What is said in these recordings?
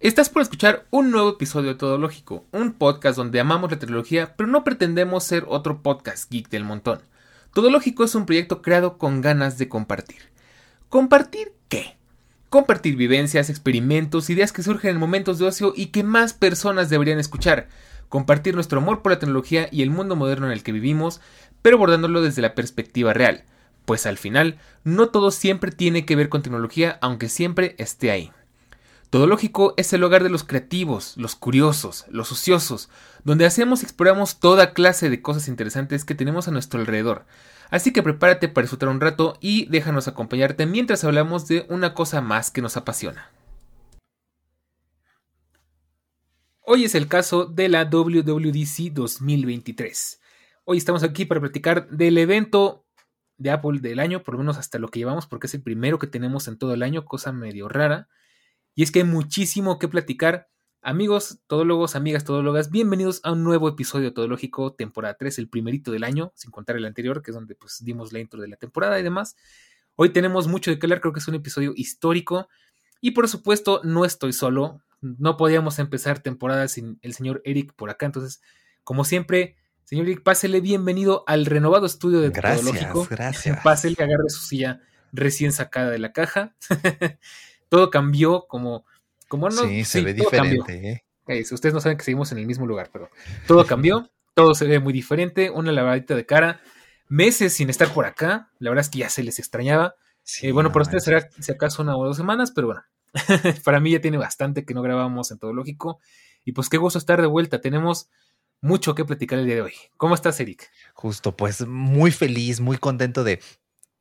Estás por escuchar un nuevo episodio de Todo Lógico, un podcast donde amamos la tecnología, pero no pretendemos ser otro podcast geek del montón. Todo Lógico es un proyecto creado con ganas de compartir. ¿Compartir qué? Compartir vivencias, experimentos, ideas que surgen en momentos de ocio y que más personas deberían escuchar. Compartir nuestro amor por la tecnología y el mundo moderno en el que vivimos, pero abordándolo desde la perspectiva real. Pues al final, no todo siempre tiene que ver con tecnología, aunque siempre esté ahí. Todo Lógico es el hogar de los creativos, los curiosos, los ociosos, donde hacemos y exploramos toda clase de cosas interesantes que tenemos a nuestro alrededor. Así que prepárate para disfrutar un rato y déjanos acompañarte mientras hablamos de una cosa más que nos apasiona. Hoy es el caso de la WWDC 2023. Hoy estamos aquí para platicar del evento de Apple del año, por lo menos hasta lo que llevamos, porque es el primero que tenemos en todo el año, cosa medio rara. Y es que hay muchísimo que platicar. Amigos todólogos, amigas todólogas, bienvenidos a un nuevo episodio Todológico, temporada 3, el primerito del año, sin contar el anterior, que es donde pues dimos la intro de la temporada y demás. Hoy tenemos mucho de que hablar, creo que es un episodio histórico. Y por supuesto, no estoy solo. No podíamos empezar temporada sin el señor Eric por acá. Entonces, como siempre, señor Eric, pásele bienvenido al renovado estudio de gracias, Todológico. Gracias. Pásele, agarre su silla recién sacada de la caja. todo cambió como, como no. Sí, se ve diferente. ¿eh? Ustedes no saben que seguimos en el mismo lugar, pero todo cambió, todo se ve muy diferente, una lavadita de cara, meses sin estar por acá, la verdad es que ya se les extrañaba. Sí, eh, bueno, para ustedes será si acaso una o dos semanas, pero bueno, para mí ya tiene bastante que no grabamos en todo lógico. Y pues qué gusto estar de vuelta, tenemos mucho que platicar el día de hoy. ¿Cómo estás, Eric? Justo, pues muy feliz, muy contento de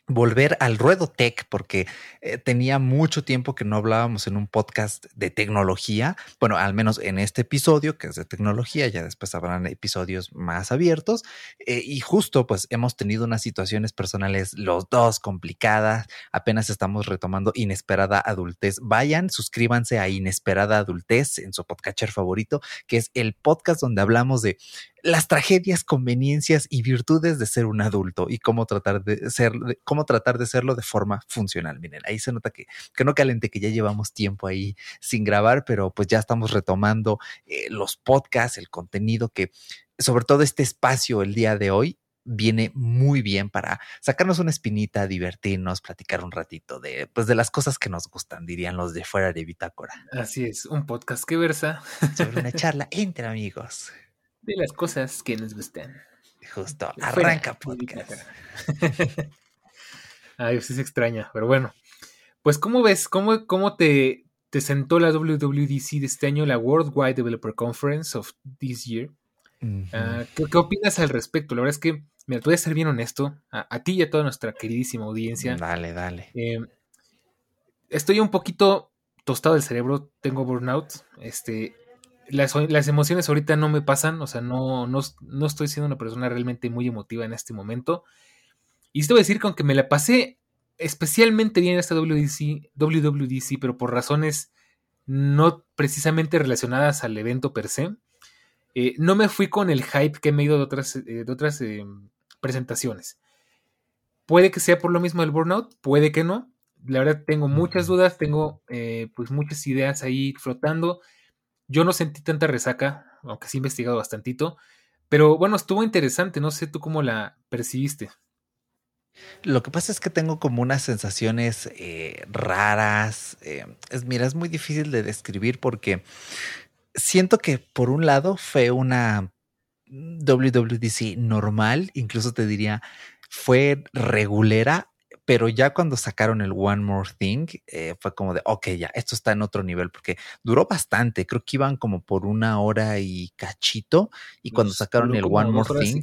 volver al ruedo tech porque eh, tenía mucho tiempo que no hablábamos en un podcast de tecnología. Bueno, al menos en este episodio que es de tecnología, ya después habrán episodios más abiertos. Eh, y justo pues hemos tenido unas situaciones personales los dos complicadas. Apenas estamos retomando Inesperada Adultez. Vayan, suscríbanse a Inesperada Adultez en su podcatcher favorito, que es el podcast donde hablamos de las tragedias, conveniencias y virtudes de ser un adulto y cómo tratar de ser, cómo tratar de serlo de forma funcional. Miren, ahí se nota que, que no calente, que ya llevamos tiempo ahí sin grabar, pero pues ya estamos retomando eh, los podcasts, el contenido que, sobre todo este espacio el día de hoy, viene muy bien para sacarnos una espinita, divertirnos, platicar un ratito de, pues, de las cosas que nos gustan, dirían los de fuera de Bitácora. Así es, un podcast que versa sobre una charla entre amigos de las cosas que nos gustan. Justo, arranca podcast. Ay, sí se extraña, pero bueno. Pues, ¿cómo ves? ¿Cómo, cómo te, te sentó la WWDC de este año, la Worldwide Developer Conference of this year? Ah, ¿qué, opinas al respecto? La verdad es que, mira, te voy a ser bien honesto, a, ti y a toda nuestra queridísima audiencia. Dale, dale. Eh, estoy un poquito tostado del cerebro, tengo burnout. Este, las, las, emociones ahorita no me pasan, o sea, no, no, no, estoy siendo una persona realmente muy emotiva en este momento. Y esto voy a decir que aunque me la pasé especialmente bien en esta WDC, WWDC, pero por razones no precisamente relacionadas al evento per se, eh, no me fui con el hype que me he ido de otras, eh, de otras eh, presentaciones. Puede que sea por lo mismo el burnout, puede que no. La verdad tengo muchas dudas, tengo pues muchas ideas ahí flotando yo no sentí tanta resaca, aunque sí he investigado bastantito. Pero bueno, estuvo interesante. No sé tú cómo la percibiste. Lo que pasa es que tengo como unas sensaciones eh, raras. Eh, es, mira, es muy difícil de describir porque siento que por un lado fue una WWDC normal, incluso te diría, fue regulera pero ya cuando sacaron el One More Thing, eh, fue como de, ok, ya, esto está en otro nivel, porque duró bastante, creo que iban como por una hora y cachito, y cuando sacaron el One More Thing,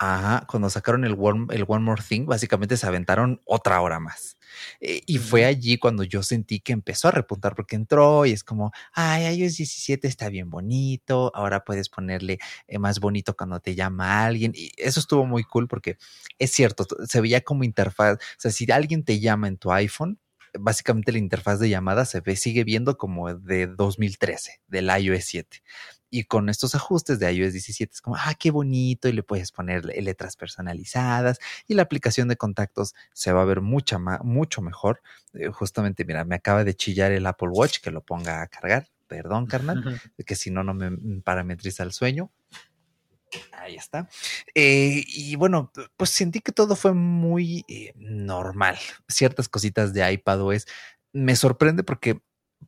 Ajá, cuando sacaron el One, el One More Thing, básicamente se aventaron otra hora más. Eh, y fue allí cuando yo sentí que empezó a repuntar porque entró y es como, ay, iOS 17 está bien bonito, ahora puedes ponerle eh, más bonito cuando te llama alguien. Y eso estuvo muy cool porque es cierto, se veía como interfaz, o sea, si alguien te llama en tu iPhone, básicamente la interfaz de llamada se ve, sigue viendo como de 2013, del iOS 7 y con estos ajustes de iOS 17 es como, ah, qué bonito, y le puedes poner letras personalizadas y la aplicación de contactos se va a ver mucha mucho mejor. Eh, justamente, mira, me acaba de chillar el Apple Watch que lo ponga a cargar. Perdón, carnal, que si no, no me parametriza el sueño. Ahí está. Eh, y bueno, pues sentí que todo fue muy eh, normal. Ciertas cositas de iPadOS me sorprende porque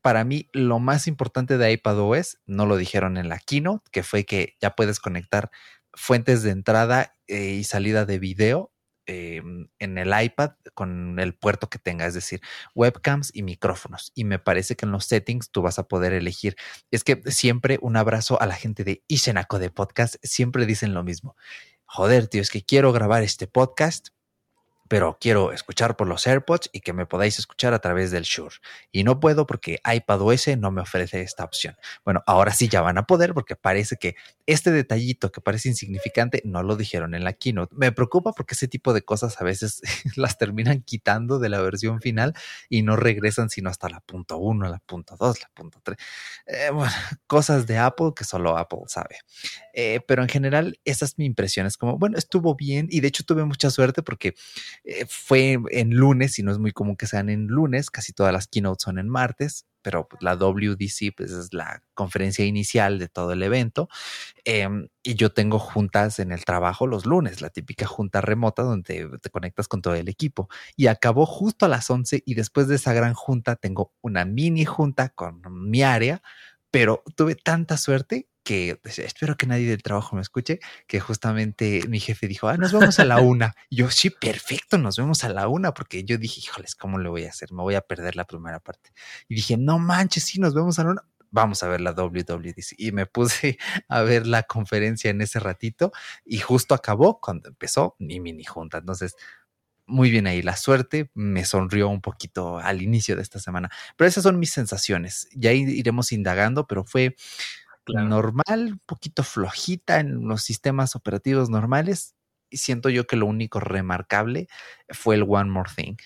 para mí lo más importante de iPadOS, no lo dijeron en la keynote, que fue que ya puedes conectar fuentes de entrada eh, y salida de video em, en el iPad con el puerto que tenga, es decir, webcams y micrófonos. Y me parece que en los settings tú vas a poder elegir. Es que siempre un abrazo a la gente de Ishenako de podcast, siempre dicen lo mismo. Joder, tío, es que quiero grabar este podcast, pero quiero escuchar por los AirPods y que me podáis escuchar a través del Shure. Y no puedo porque iPadOS no me ofrece esta opción. Bueno, ahora sí ya van a poder porque parece que este detallito que parece insignificante no lo dijeron en la keynote. Me preocupa porque ese tipo de cosas a veces las terminan quitando de la versión final y no regresan sino hasta la punto uno, la punto dos, la punto tres. Eh, bueno, cosas de Apple que solo Apple sabe. Eh, pero en general, esa es mi impresión. Es como, bueno, estuvo bien y de hecho tuve mucha suerte porque eh, fue en lunes y no es muy común que sean en lunes, casi todas las keynotes son en martes, pero pues, la WDC pues, es la conferencia inicial de todo el evento. Em, y yo tengo juntas en el trabajo los lunes, la típica junta remota donde te conectas con todo el equipo. Y acabó justo a las 11 y después de esa gran junta tengo una mini junta con mi área, pero tuve tanta suerte que pues, espero que nadie del trabajo me escuche, que justamente mi jefe dijo, ah, nos vemos a la una. yo, sí, perfecto, nos vemos a la una, porque yo dije, híjoles, ¿cómo le voy a hacer? Me voy a perder la primera parte. Y dije, no manches, sí, nos vemos a la una. Vamos a ver la WWDC. Y me puse a ver la conferencia en ese ratito y justo acabó cuando empezó mi mini junta. Entonces, muy bien ahí. La suerte me sonrió un poquito al inicio de esta semana. Pero esas son mis sensaciones. Ya iremos indagando, pero fue normal, un poquito flojita en los sistemas operativos normales. Y siento yo que lo único remarcable fue el One More Thing.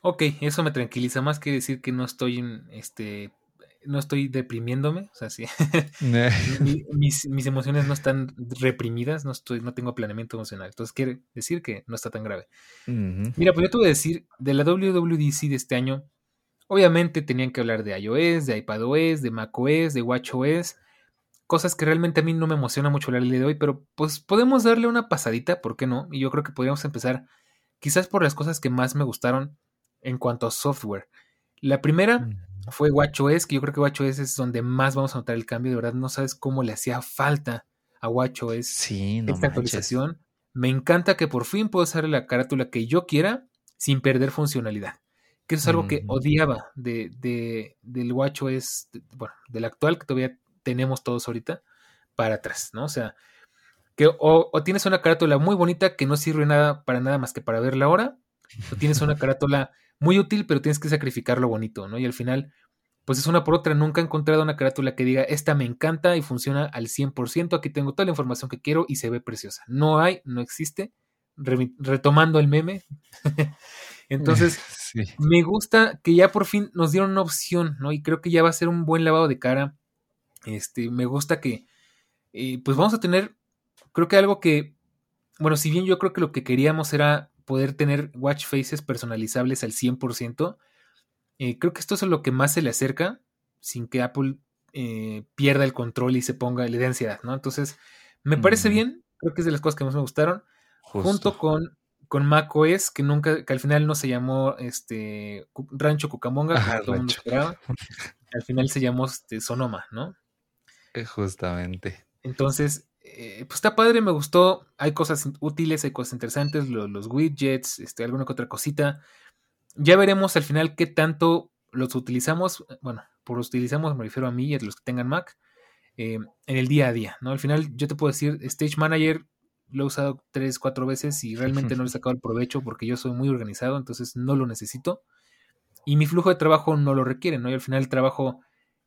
Ok, eso me tranquiliza más que decir que no estoy en este no estoy deprimiéndome, o sea, sí. mis, mis, emociones no están reprimidas, no estoy, no tengo planeamiento emocional. Entonces quiere decir que no está tan grave. Mira, pues yo te voy a decir, de la WWDC de este año, Obviamente tenían que hablar de iOS, de iPadOS, de macOS, de watchOS, cosas que realmente a mí no me emociona mucho hablar el día de hoy, pero pues podemos darle una pasadita, ¿por qué no? Y yo creo que podríamos empezar quizás por las cosas que más me gustaron en cuanto a software. La primera fue WatchOS, que yo creo que WatchOS es donde más vamos a notar el cambio, de verdad no sabes cómo le hacía falta a WatchOS sí, esta actualización. Me encanta que por fin puedo usar la carátula que yo quiera sin perder funcionalidad que eso es algo que odiaba de, de, del WatchOS, bueno, del actual que todavía tenemos todos ahorita, para atrás, ¿no? O sea, que o, tienes una carátula muy bonita que no sirve nada para nada más que para ver la hora, o tienes una carátula muy útil, pero tienes que sacrificar lo bonito, ¿no? Y al final, pues es una por otra. Nunca he encontrado una carátula que diga, esta me encanta y funciona al 100%, aquí tengo toda la información que quiero y se ve preciosa. No hay, no existe. retomando el meme. Entonces, me gusta que ya por fin nos dieron una opción, ¿no? Y creo que ya va a ser un buen lavado de cara. Este, me gusta que, eh, pues vamos a tener, creo que algo que, bueno, si bien yo creo que lo que queríamos era poder tener watch faces personalizables al 100%, eh, creo que esto es lo que más se le acerca, sin que Apple eh, pierda el control y se ponga, le dé ansiedad, ¿no? Entonces, me parece bien, creo que es de las cosas que más me gustaron, junto con con macOS, que nunca, que al final no se llamó este Rancho Cucamonga, como todo el mundo esperaba. Al final se llamó este, Sonoma, ¿no? Eh, justamente. Entonces, eh, pues está padre, me gustó. Hay cosas útiles, hay cosas interesantes, los, widgets, este, alguna que otra cosita. Ya veremos al final qué tanto los utilizamos. Bueno, por los utilizamos me refiero a mí y a los que tengan Mac. Eh, en el día a día, ¿no? Al final yo te puedo decir, Stage Manager lo he usado tres, cuatro veces y realmente no le he sacado el provecho porque yo soy muy organizado, entonces no lo necesito. Y mi flujo de trabajo no lo requiere, ¿no? Y al final trabajo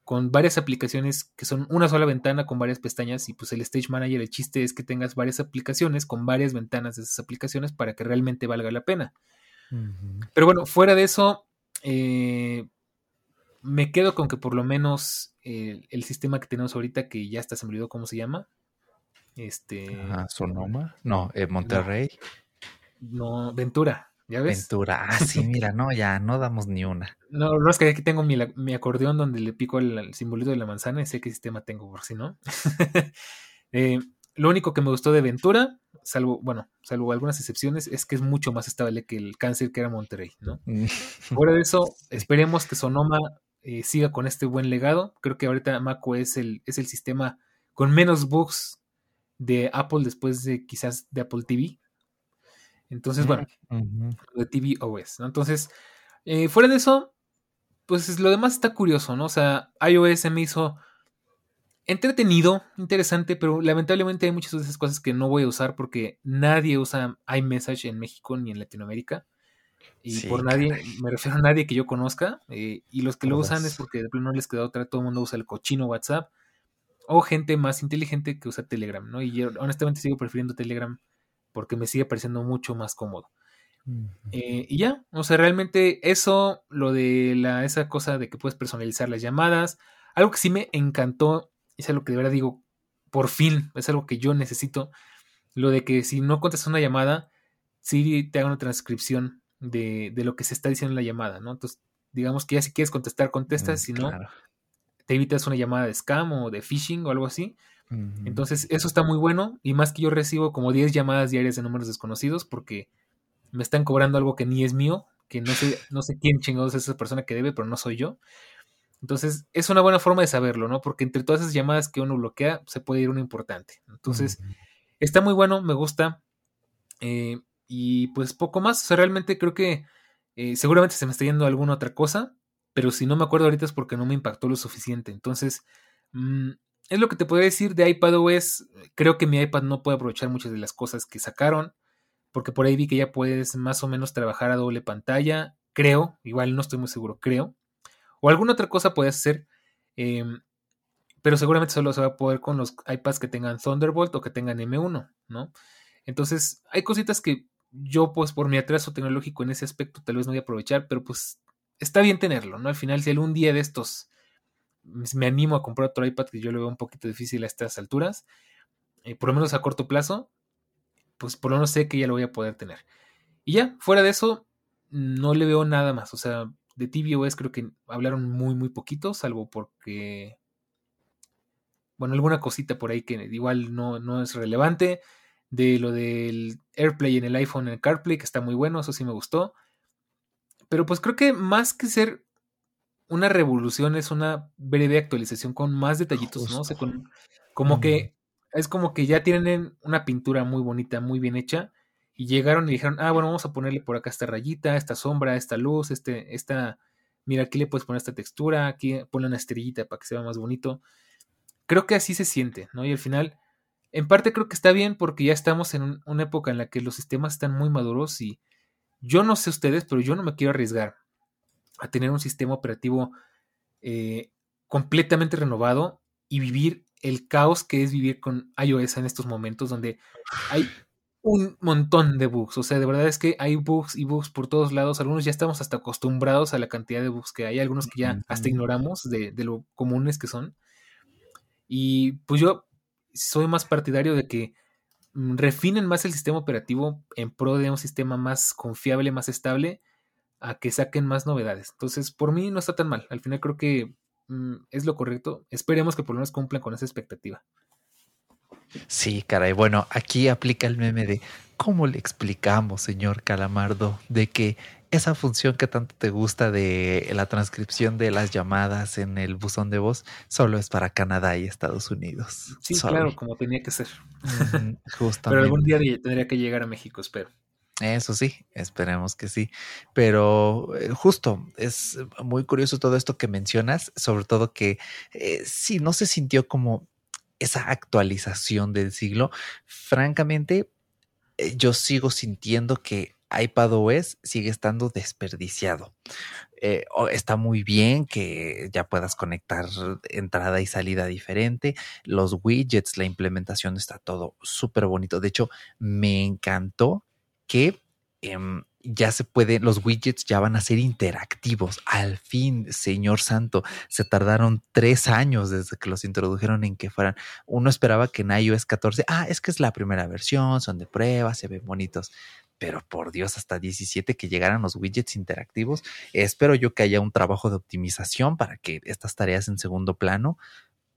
con varias aplicaciones que son una sola ventana con varias pestañas y pues el Stage Manager, el chiste es que tengas varias aplicaciones con varias ventanas de esas aplicaciones para que realmente valga la pena. Pero bueno, fuera de eso, eh, me quedo con que por lo menos eh, el sistema que tenemos ahorita, que ya está se me olvidó cómo se llama, este. Sonoma. No, eh, Monterrey. No, Ventura. ¿Ya ves? Ventura. Ah, sí, mira, no, ya no damos ni una. No, no es que aquí tengo mi, mi acordeón donde le pico el, simbolito de la manzana y sé qué sistema tengo, por si no. eh, lo único que me gustó de Ventura, salvo, bueno, salvo algunas excepciones, es que es mucho más estable que el cáncer que era Monterrey, ¿no? Mm. Fuera de eso, esperemos que Sonoma eh, siga con este buen legado. Creo que ahorita Maco es el, es el sistema con menos bugs de Apple después de quizás de Apple TV. Entonces, bueno, de TV OS, ¿no? Entonces, eh, fuera de eso, pues lo demás está curioso, ¿no? O sea, iOS me hizo entretenido, interesante, pero lamentablemente hay muchas de esas cosas que no voy a usar porque nadie usa iMessage en México ni en Latinoamérica. Y por nadie, me refiero a nadie que yo conozca. Eh, y los que lo usan es porque de plano no les queda otra, todo el mundo usa el cochino WhatsApp. O gente más inteligente que usa Telegram, ¿no? Y yo honestamente sigo prefiriendo Telegram porque me sigue pareciendo mucho más cómodo. Eh, y ya, o sea, realmente eso, lo de la, esa cosa de que puedes personalizar las llamadas, algo que sí me encantó es algo que de verdad digo, por fin, es algo que yo necesito. Lo de que si no contestas una llamada, sí te haga una transcripción de, lo que se está diciendo en la llamada, ¿no? Entonces, digamos que ya si quieres contestar, contestas, mm, si no, te evitas una llamada de scam o de phishing o algo así. Entonces, eso está muy bueno. Y más que yo recibo como 10 llamadas diarias de números desconocidos porque me están cobrando algo que ni es mío, que no sé, no sé quién chingados es esa persona que debe, pero no soy yo. Entonces, es una buena forma de saberlo, ¿no? Porque entre todas esas llamadas que uno bloquea, se puede ir una importante. Entonces, está muy bueno, me gusta. Eh, y pues poco más. O sea, realmente creo que eh, seguramente se me está yendo alguna otra cosa. Pero si no me acuerdo ahorita es porque no me impactó lo suficiente. Entonces, mm, es lo que te podría decir de iPadOS. Creo que mi iPad no puede aprovechar muchas de las cosas que sacaron. Porque por ahí vi que ya puedes más o menos trabajar a doble pantalla. Creo, igual no estoy muy seguro, creo. O alguna otra cosa puedes hacer. Em, pero seguramente solo se va a poder con los iPads que tengan Thunderbolt o que tengan M1, ¿no? Entonces, hay cositas que yo, pues, por mi atraso tecnológico en ese aspecto, tal vez no voy a aprovechar, pero pues está bien tenerlo, ¿no? Al final, si algún día de estos me animo a comprar otro iPad que yo lo veo un poquito difícil a estas alturas, eh, por lo menos a corto plazo, pues por lo menos sé que ya lo voy a poder tener. Y ya, fuera de eso, no le veo nada más. O sea, de tvOS creo que hablaron muy, muy poquito, salvo porque. Bueno, alguna cosita por ahí que igual no, no es relevante. De lo del AirPlay en el iPhone, en el CarPlay, que está muy bueno, eso sí me gustó. Pero pues creo que más que ser una revolución, es una breve actualización con más detallitos, ¿no? O sea, con, como que es como que ya tienen una pintura muy bonita, muy bien hecha y llegaron y dijeron, ah, bueno, vamos a ponerle por acá esta rayita, esta sombra, esta luz, este, esta, mira, aquí le puedes poner esta textura, aquí ponle una estrellita para que se vea más bonito. Creo que así se siente, ¿no? Y al final, en parte creo que está bien porque ya estamos en una época en la que los sistemas están muy maduros y yo no sé ustedes, pero yo no me quiero arriesgar a tener un sistema operativo eh, completamente renovado y vivir el caos que es vivir con iOS en estos momentos donde hay un montón de bugs. O sea, de verdad es que hay bugs y bugs por todos lados. Algunos ya estamos hasta acostumbrados a la cantidad de bugs que hay. Algunos que ya hasta ignoramos de, lo comunes que son. Y pues yo soy más partidario de que refinen más el sistema operativo en pro de un sistema más confiable, más estable, a que saquen más novedades. Entonces, por mí no está tan mal. Al final creo que mm, es lo correcto. Esperemos que por lo menos cumplan con esa expectativa. Sí, caray. Bueno, aquí aplica el meme de cómo le explicamos, señor Calamardo, de que esa función que tanto te gusta de la transcripción de las llamadas en el buzón de voz solo es para Canadá y Estados Unidos. Sí, claro, como tenía que ser. Justamente. Pero algún día tendría que llegar a México, espero. Eso sí, esperemos que sí. Pero eh, justo, es muy curioso todo esto que mencionas, sobre todo que eh, sí, no se sintió como esa actualización del siglo, francamente, eh, yo sigo sintiendo que iPadOS sigue estando desperdiciado. Eh, está muy bien que ya puedas conectar entrada y salida diferente. Los widgets, la implementación está todo súper bonito. De hecho, me encantó que em, ya se puede, los widgets ya van a ser interactivos. Al fin, Señor Santo, se tardaron tres años desde que los introdujeron en que fueran. Uno esperaba que en iOS 14, ah, es que es la primera versión, son de prueba, se ven bonitos. Pero por Dios, hasta 17 que llegaran los widgets interactivos. Espero yo que haya un trabajo de optimización para que estas tareas en segundo plano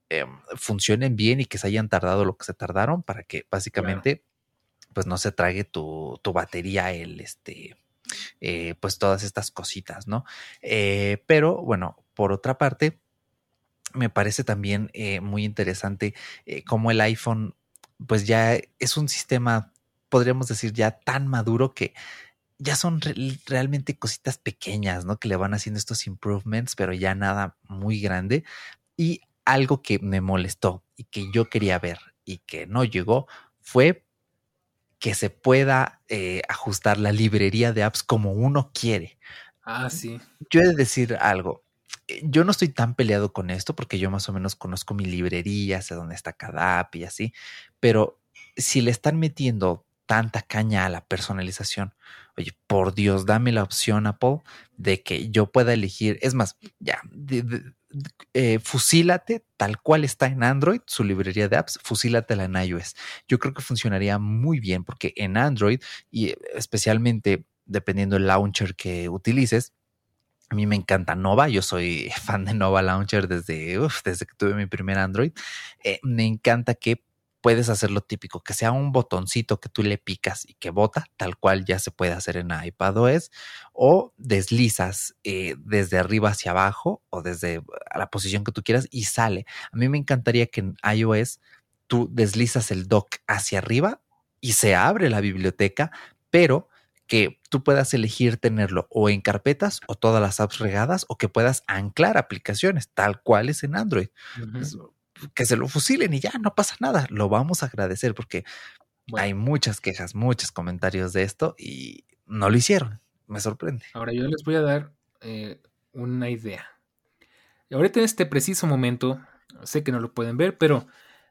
em, funcionen bien y que se hayan tardado lo que se tardaron para que básicamente pues no se trague tu, tu batería el este eh, pues todas estas cositas, ¿no? Eh, pero bueno, por otra parte, me parece también eh, muy interesante cómo el iPhone pues ya es un sistema podríamos decir, ya tan maduro que ya son realmente cositas pequeñas, ¿no? Que le van haciendo estos improvements, pero ya nada muy grande. Y algo que me molestó y que yo quería ver y que no llegó fue que se pueda eh, ajustar la librería de apps como uno quiere. Ah, sí. Yo he de decir algo. Eh, yo no estoy tan peleado con esto porque yo más o menos conozco mi librería, sé dónde está cada app y así, pero si le están metiendo tanta caña a la personalización. Oye, por Dios, dame la opción, Apple, de que yo pueda elegir. Es más, ya, eh, fusílate tal cual está en Android, su librería de apps, fusílatela en iOS. Yo creo que funcionaría muy bien porque en Android, y especialmente dependiendo del launcher que utilices, a mí me encanta Nova, yo soy fan de Nova Launcher desde, desde que tuve mi primer Android. Eh, me encanta que puedes hacer lo típico, que sea un botoncito que tú le picas y que bota, tal cual ya se puede hacer en iPadOS, o deslizas eh, desde arriba hacia abajo o desde la posición que tú quieras y sale. A mí me encantaría que en iOS tú deslizas el dock hacia arriba y se abre la biblioteca, pero que tú puedas elegir tenerlo o en carpetas o todas las apps regadas o que puedas anclar aplicaciones tal cual es en Android que se lo fusilen y ya no pasa nada. Lo vamos a agradecer porque hay muchas quejas, muchos comentarios de esto y no lo hicieron. Me sorprende. Ahora yo les voy a dar eh, una idea. Ahorita en este preciso momento, sé que no lo pueden ver, pero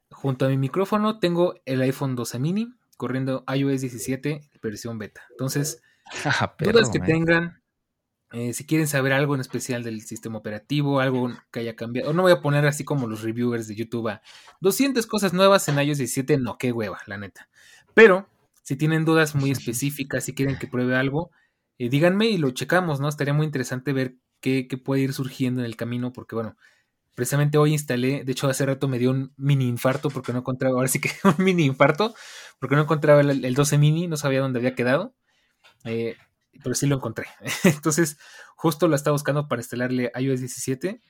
junto a mi micrófono tengo el iPhone 12 mini corriendo iOS 17 versión beta. Entonces, ah, dudas que tengan, eh, si quieren saber algo en especial del sistema operativo, algo que haya cambiado, o no voy a poner así como los reviewers de YouTube a 200 cosas nuevas en iOS 17, no, qué hueva, la neta. Pero si tienen dudas muy específicas, si quieren que pruebe algo, eh, díganme y lo checamos, ¿no? Estaría muy interesante ver qué, puede ir surgiendo en el camino, porque bueno, precisamente hoy instalé, de hecho hace rato me dio un mini infarto porque no encontraba, ahora sí que un mini infarto, porque no encontraba el, el 12 mini, no sabía dónde había quedado. Eh, pero sí lo encontré. Entonces, justo lo estaba buscando para instalarle iOS 17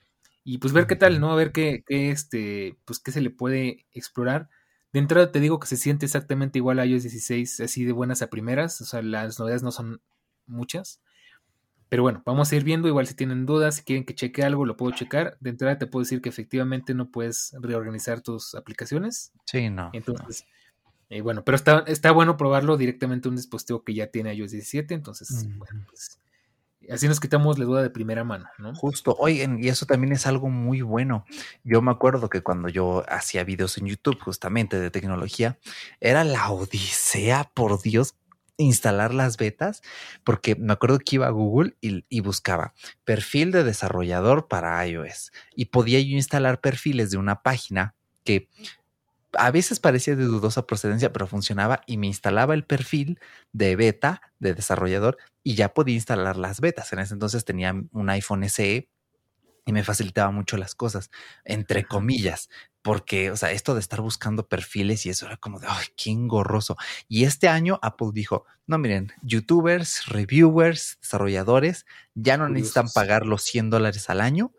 y pues ver qué tal, ¿no? A ver qué, qué, este, pues qué se le puede explorar. De entrada te digo que se siente exactamente igual a iOS 16, así de buenas a primeras, o sea, las novedades no son muchas. Pero bueno, vamos a ir viendo, igual si tienen dudas, si quieren que cheque algo, lo puedo checar. De entrada te puedo decir que efectivamente no puedes reorganizar tus aplicaciones. Sí, no. Entonces, y bueno, pero está, está bueno probarlo directamente en un dispositivo que ya tiene iOS 17, entonces, bueno, pues así nos quitamos la duda de primera mano, ¿no? Justo, oigan, y eso también es algo muy bueno. Yo me acuerdo que cuando yo hacía videos en YouTube justamente de tecnología, era la odisea, por Dios, instalar las betas, porque me acuerdo que iba a Google y, y, buscaba perfil de desarrollador para iOS y podía yo instalar perfiles de una página que a veces parecía de dudosa procedencia, pero funcionaba y me instalaba el perfil de beta de desarrollador y ya podía instalar las betas. En ese entonces tenía un iPhone SE y me facilitaba mucho las cosas, entre comillas, porque, o sea, esto de estar buscando perfiles y eso era como de, ay, qué engorroso. Y este año Apple dijo, no, miren, youtubers, reviewers, desarrolladores, ya no necesitan pagar los 100 dólares al año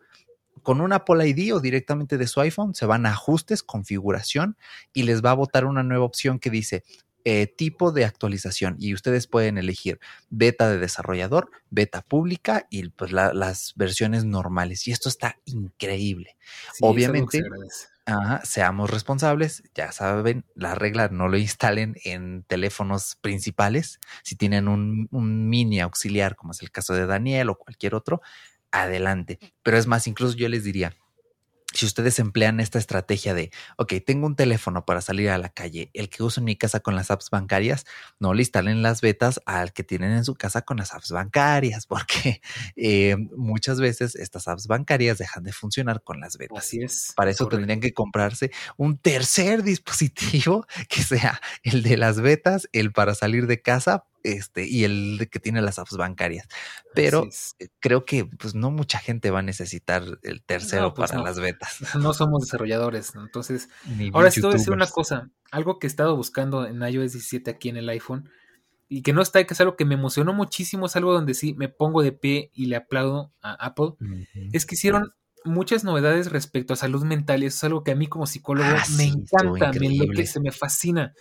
con una Apple ID o directamente de su iPhone, se van a ajustes, configuración y les va a botar una nueva opción que dice eh, tipo de actualización y ustedes pueden elegir beta de desarrollador, beta pública y pues las versiones normales. Y esto está increíble. Obviamente, seamos responsables, ya saben, la regla no lo instalen en teléfonos principales. Si tienen un, un mini auxiliar, como es el caso de Daniel o cualquier otro, adelante. Pero es más, incluso yo les diría, si ustedes emplean esta estrategia de, ok, tengo un teléfono para salir a la calle, el que uso en mi casa con las apps bancarias, no le instalen las betas al que tienen en su casa con las apps bancarias, porque eh, muchas veces estas apps bancarias dejan de funcionar con las betas. Así es. Para eso tendrían que comprarse un tercer dispositivo que sea el de las betas, el para salir de casa este, y el que tiene las apps bancarias. Pero eh, creo que pues no mucha gente va a necesitar el tercero pues para las betas. No somos desarrolladores, entonces. ahora sí te voy a decir una cosa, algo que he estado buscando en iOS 17 aquí en el iPhone y que no está, que es algo que me emocionó muchísimo, es algo donde sí me pongo de pie y le aplaudo a Apple, es que hicieron muchas novedades respecto a salud mental y eso es algo que a mí como psicólogo ah, me encanta, me enloquece, me fascina.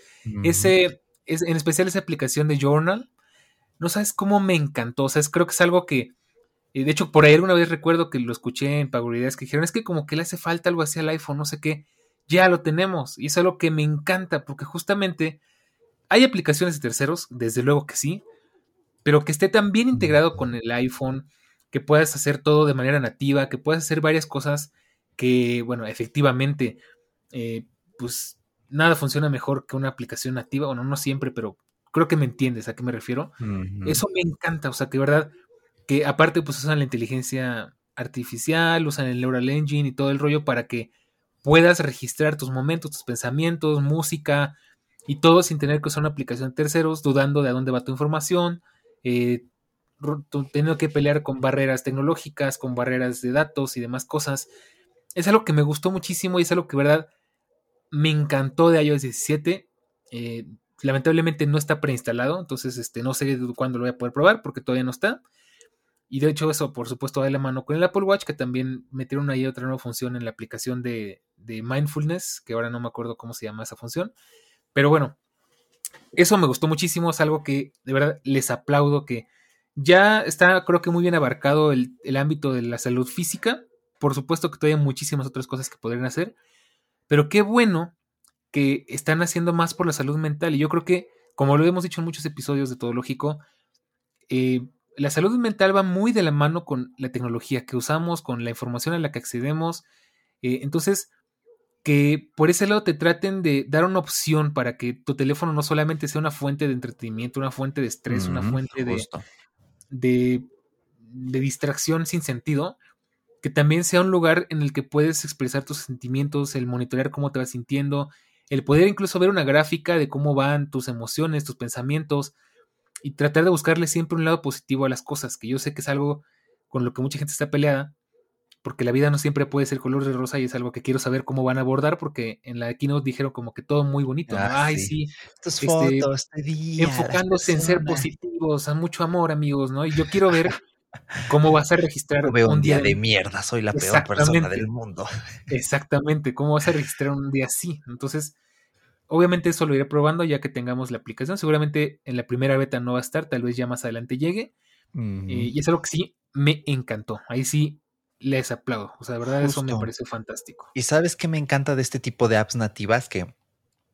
Ese, es, en especial esa aplicación de Journal, no sabes cómo me encantó, o sea, creo que es algo que, eh, de hecho, por ahí alguna vez recuerdo que lo escuché en Paguridades que dijeron, es que como que le hace falta algo así al iPhone, no sé qué, ya lo tenemos y es algo que me encanta porque justamente hay aplicaciones de terceros, desde luego que sí, pero que esté tan bien integrado con el iPhone, que puedas hacer todo de manera nativa, que puedas hacer varias cosas que, bueno, efectivamente, eh, pues nada funciona mejor que una aplicación nativa, bueno, no siempre, pero creo que me entiendes a qué me refiero. Eso me encanta, o sea, que verdad, que aparte pues usan la inteligencia artificial, usan el Neural Engine y todo el rollo para que puedas registrar tus momentos, tus pensamientos, música, y todo sin tener que usar una aplicación de terceros, dudando de a dónde va tu información, eh, teniendo que pelear con barreras tecnológicas, con barreras de datos y demás cosas. Es algo que me gustó muchísimo y es algo que, verdad, me encantó de iOS 17. Eh, lamentablemente no está preinstalado, entonces este, no sé cuándo lo voy a poder probar porque todavía no está. Y de hecho eso, por supuesto, va de la mano con el Apple Watch, que también metieron ahí otra nueva función en la aplicación de, de mindfulness, que ahora no me acuerdo cómo se llama esa función. Pero bueno, eso me gustó muchísimo, es algo que de verdad les aplaudo, que ya está creo que muy bien abarcado el, ámbito de la salud física. Por supuesto que todavía hay muchísimas otras cosas que podrían hacer, pero qué bueno que están haciendo más por la salud mental. Y yo creo que, como lo hemos dicho en muchos episodios de Todo Lógico, eh, la salud mental va muy de la mano con la tecnología que usamos, con la información a la que accedemos. Eh, entonces, que por ese lado te traten de dar una opción para que tu teléfono no solamente sea una fuente de entretenimiento, una fuente de estrés, una fuente de, de, de, distracción sin sentido, que también sea un lugar en el que puedes expresar tus sentimientos, el monitorear cómo te vas sintiendo, el poder incluso ver una gráfica de cómo van tus emociones, tus pensamientos, y tratar de buscarle siempre un lado positivo a las cosas, que yo sé que es algo con lo que mucha gente está peleada, porque la vida no siempre puede ser color de rosa y es algo que quiero saber cómo van a abordar porque en la keynote dijeron como que todo muy bonito. Ah, Ay, sí. Tus este, fotos, este enfocándose en ser positivos, a mucho amor, amigos, ¿no? Y yo quiero ver cómo vas a registrar un, día, de... mierda, soy la peor persona del mundo. Exactamente, cómo vas a registrar un día así. Entonces, obviamente eso lo iré probando ya que tengamos la aplicación. Seguramente en la primera beta no va a estar, tal vez ya más adelante llegue. Eh, y es algo que sí me encantó. Ahí sí les aplaudo. O sea, de verdad eso me parece fantástico. Y sabes que me encanta de este tipo de apps nativas que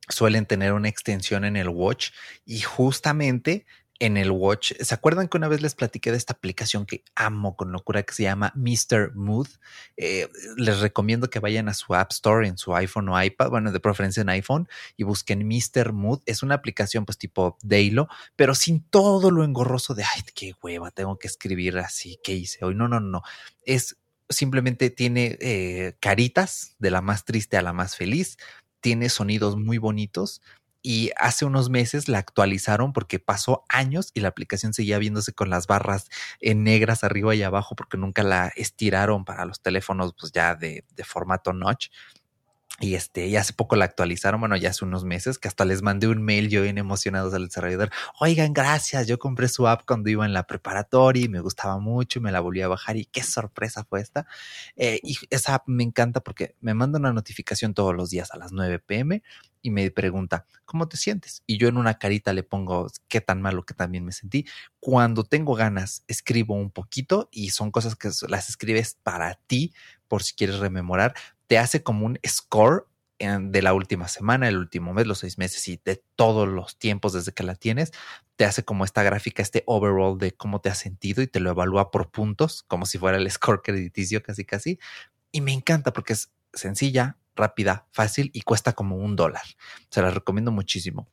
suelen tener una extensión en el watch y justamente en el watch. ¿Se acuerdan que una vez les platiqué de esta aplicación que amo con locura que se llama Mr. Mood? Eh, les recomiendo que vayan a su App Store en su iPhone o iPad, bueno, de preferencia en iPhone, y busquen Mr. Mood. Es una aplicación pues tipo Daylo, pero sin todo lo engorroso de, ay, qué hueva, tengo que escribir así, ¿qué hice hoy? No, no, no. Es simplemente tiene eh, caritas de la más triste a la más feliz, tiene sonidos muy bonitos y hace unos meses la actualizaron porque pasó años y la aplicación seguía viéndose con las barras en negras arriba y abajo porque nunca la estiraron para los teléfonos pues ya de, de formato notch. Y este, ya hace poco la actualizaron, bueno, ya hace unos meses, que hasta les mandé un mail yo bien emocionado al desarrollador. Oigan, gracias, yo compré su app cuando iba en la preparatoria y me gustaba mucho y me la volví a bajar y qué sorpresa fue esta. Eh, y esa app me encanta porque me manda una notificación todos los días a las 9 pm y me pregunta, ¿cómo te sientes? Y yo en una carita le pongo qué tan malo que también me sentí. Cuando tengo ganas, escribo un poquito y son cosas que las escribes para ti, por si quieres rememorar, te hace como un score de la última semana, el último mes, los seis meses y de todos los tiempos desde que la tienes, te hace como esta gráfica, este overall de cómo te has sentido y te lo evalúa por puntos, como si fuera el score crediticio casi casi. Y me encanta porque es sencilla, rápida, fácil y cuesta como un dólar. Se la recomiendo muchísimo.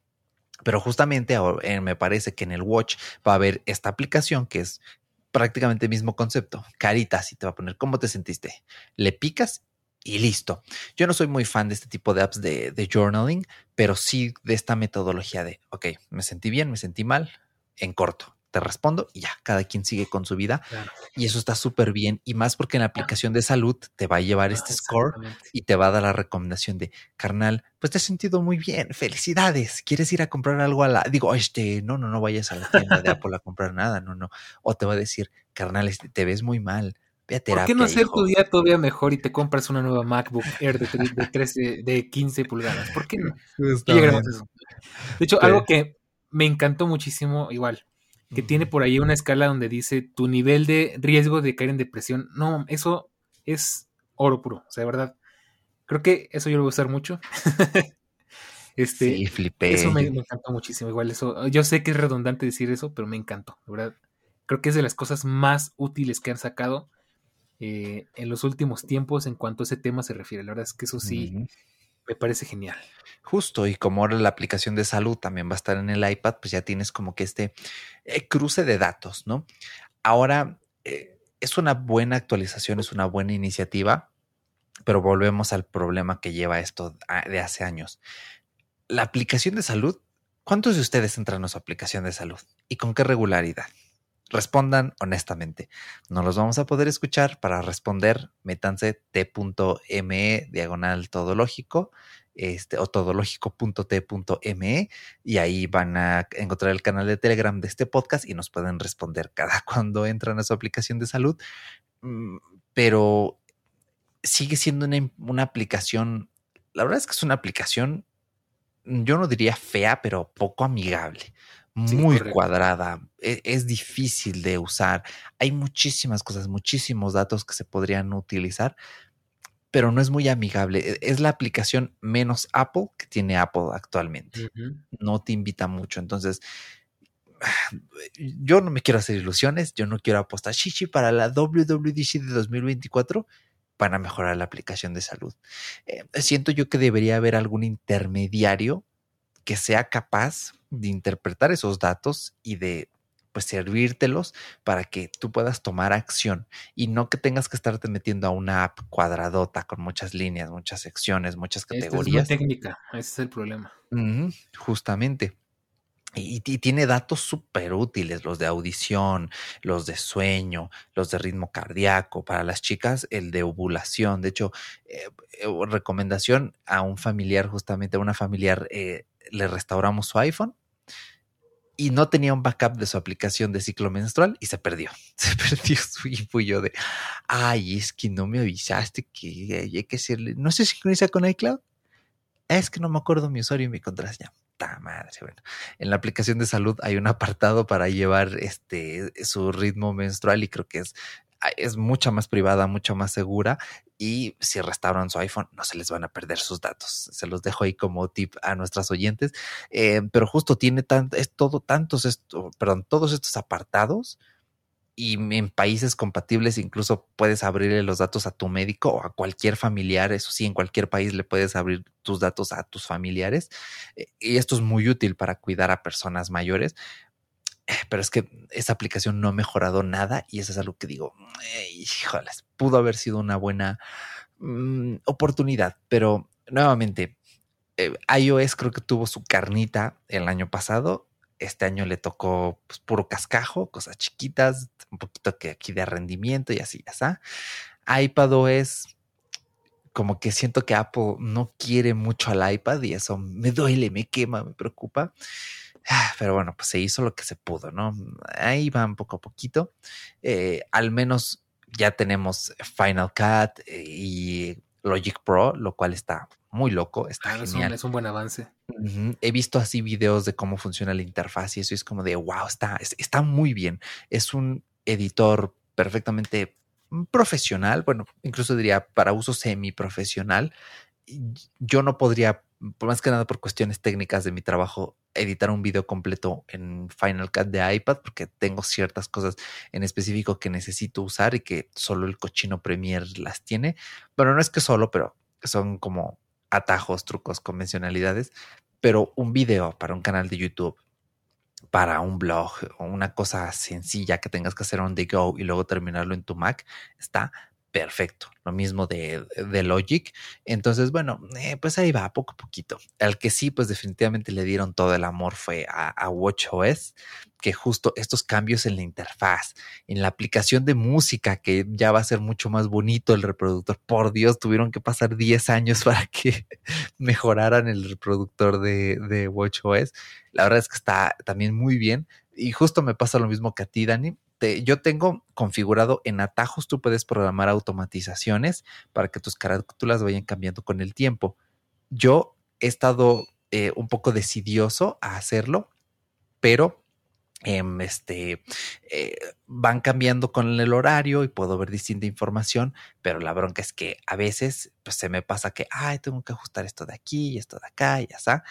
Pero justamente eh, me parece que en el Watch va a haber esta aplicación que es prácticamente el mismo concepto. Caritas y te va a poner cómo te sentiste. Le picas y listo. Yo no soy muy fan de este tipo de apps de, journaling, pero sí de esta metodología de, ok, me sentí bien, me sentí mal, en corto te respondo y ya, cada quien sigue con su vida. Y eso está súper bien. Y más porque en la aplicación de salud te va a llevar este score y te va a dar la recomendación de, carnal, pues te has sentido muy bien, felicidades. ¿Quieres ir a comprar algo a la... Digo, este, no, no, no vayas a la tienda de Apple a comprar nada, no, no. O te va a decir, carnal, este, te ves muy mal. Ve a terapia, ¿Por qué no hacer tu día todavía mejor y te compras una nueva MacBook Air de, de, 13, de 15 pulgadas? ¿Por qué no? De hecho, algo que me encantó muchísimo, igual, que tiene por ahí una escala donde dice tu nivel de riesgo de caer en depresión. No, eso es oro puro, o sea, de verdad. Creo que eso yo lo voy a usar mucho. este, sí, flipé. Eso me, encantó muchísimo. Igual eso, yo sé que es redundante decir eso, pero me encantó, de verdad. Creo que es de las cosas más útiles que han sacado eh, en los últimos tiempos en cuanto a ese tema se refiere. La verdad es que eso sí, me parece genial. Justo, y como ahora la aplicación de salud también va a estar en el iPad, pues ya tienes como que este eh, cruce de datos, ¿no? Ahora, eh, es una buena actualización, es una buena iniciativa, pero volvemos al problema que lleva esto de hace años. La aplicación de salud, ¿cuántos de ustedes entran a su aplicación de salud? ¿Y con qué regularidad? Respondan honestamente. No los vamos a poder escuchar. Para responder, métanse t.me diagonal todológico este, o todológico.t.me y ahí van a encontrar el canal de Telegram de este podcast y nos pueden responder cada cuando entran a su aplicación de salud. Mm, pero sigue siendo una, una aplicación, la verdad es que es una aplicación, yo no diría fea, pero poco amigable muy cuadrada, e, es, difícil de usar. Hay muchísimas cosas, muchísimos datos que se podrían utilizar, pero no es muy amigable. E, es la aplicación menos Apple que tiene Apple actualmente. No te invita mucho. Entonces, yo no me quiero hacer ilusiones, yo no quiero apostar chichi para la WWDC de 2024 para mejorar la aplicación de salud. Eh, siento yo que debería haber algún intermediario que sea capaz de interpretar esos datos y de pues servírtelos para que tú puedas tomar acción y no que tengas que estarte metiendo a una app cuadradota con muchas líneas, muchas secciones, muchas categorías. es técnica, ese es el problema. justamente. Y, tiene datos súper útiles, los de audición, los de sueño, los de ritmo cardíaco. Para las chicas, el de ovulación. De hecho, eh, eh, recomendación a un familiar, justamente a una familiar, eh, le restauramos su iPhone y no tenía un backup de su aplicación de ciclo menstrual y se perdió. Se perdió su info y yo de, ay, es que no me avisaste que hay que hacerle, no se sincroniza con iCloud. Es que no me acuerdo mi usuario y mi contraseña. Madre, bueno. En la aplicación de salud hay un apartado para llevar este su ritmo menstrual y creo que es es mucha más privada, mucho más segura y si restauran su iPhone no se les van a perder sus datos. Se los dejo ahí como tip a nuestras oyentes. Eh, pero justo tiene es todo, tantos, esto, perdón, todos estos apartados y en países compatibles incluso puedes abrirle los datos a tu médico o a cualquier familiar. Eso sí, en cualquier país le puedes abrir tus datos a tus familiares. Eh, y esto es muy útil para cuidar a personas mayores pero es que esa aplicación no ha mejorado nada y eso es algo que digo, híjoles, pudo haber sido una buena mm, oportunidad, pero nuevamente, eh, iOS creo que tuvo su carnita el año pasado. Este año le tocó pues, puro cascajo, cosas chiquitas, un poquito que aquí de rendimiento y así, ya está. iPadOS, como que siento que Apple no quiere mucho al iPad y eso me duele, me quema, me preocupa. Ah, pero bueno, pues se hizo lo que se pudo, ¿no? Ahí van poco a poquito. Eh, al menos ya tenemos Final Cut eh, y Logic Pro, lo cual está muy loco, está ah, genial. Es un, buen avance. He visto así videos de cómo funciona la interfaz y eso es como de wow, está, está muy bien. Es un editor perfectamente profesional, bueno, incluso diría para uso semi profesional. Yo no podría, más que nada por cuestiones técnicas de mi trabajo, editar un video completo en Final Cut de iPad porque tengo ciertas cosas en específico que necesito usar y que solo el cochino Premiere las tiene. Bueno, no es que solo, pero son como atajos, trucos, convencionalidades. Pero un video para un canal de YouTube, para un blog o una cosa sencilla que tengas que hacer on the go y luego terminarlo en tu Mac, está perfecto. Lo mismo de, de Logic. Entonces, bueno, eh, pues ahí va, poco a poquito. Al que sí, pues definitivamente le dieron todo el amor fue a, WatchOS, que justo estos cambios en la interfaz, en la aplicación de música, que ya va a ser mucho más bonito el reproductor. Por Dios, tuvieron que pasar 10 años para que mejoraran el reproductor de, de WatchOS. La verdad es que está también muy bien. Y justo me pasa lo mismo que a ti, Dani yo tengo configurado en atajos, tú puedes programar automatizaciones para que tus carátulas vayan cambiando con el tiempo. Yo he estado eh, un poco decidioso a hacerlo, pero em, este, eh, van cambiando con el horario y puedo ver distinta información, pero la bronca es que a veces pues, se me pasa que, ay, tengo que ajustar esto de aquí y esto de acá y está.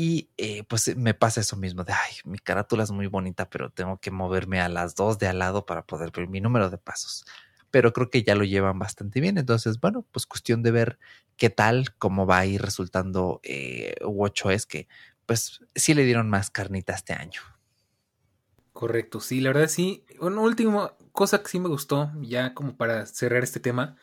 Y eh, pues me pasa eso mismo de, ay, mi carátula es muy bonita, pero tengo que moverme a las dos de al lado para poder ver mi número de pasos. Pero creo que ya lo llevan bastante bien. Entonces, bueno, pues cuestión de ver qué tal, cómo va a ir resultando eh, WatchOS, que pues sí le dieron más carnita este año. Correcto, sí, la verdad sí. Una última cosa que sí me gustó, ya como para cerrar este tema.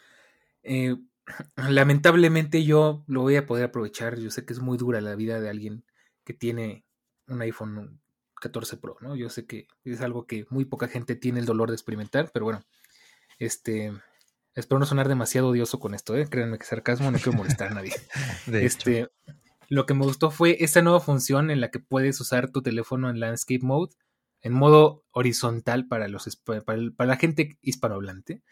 Eh, lamentablemente yo lo voy a poder aprovechar. Yo sé que es muy dura la vida de alguien que tiene un iPhone 14 Pro, ¿no? Yo sé que es algo que muy poca gente tiene el dolor de experimentar, pero bueno, este, espero no sonar demasiado odioso con esto, ¿eh? Créanme que sarcasmo no quiero molestar a nadie. este, lo que me gustó fue esta nueva función en la que puedes usar tu teléfono en landscape mode, en modo horizontal para los para, para la gente hispanohablante,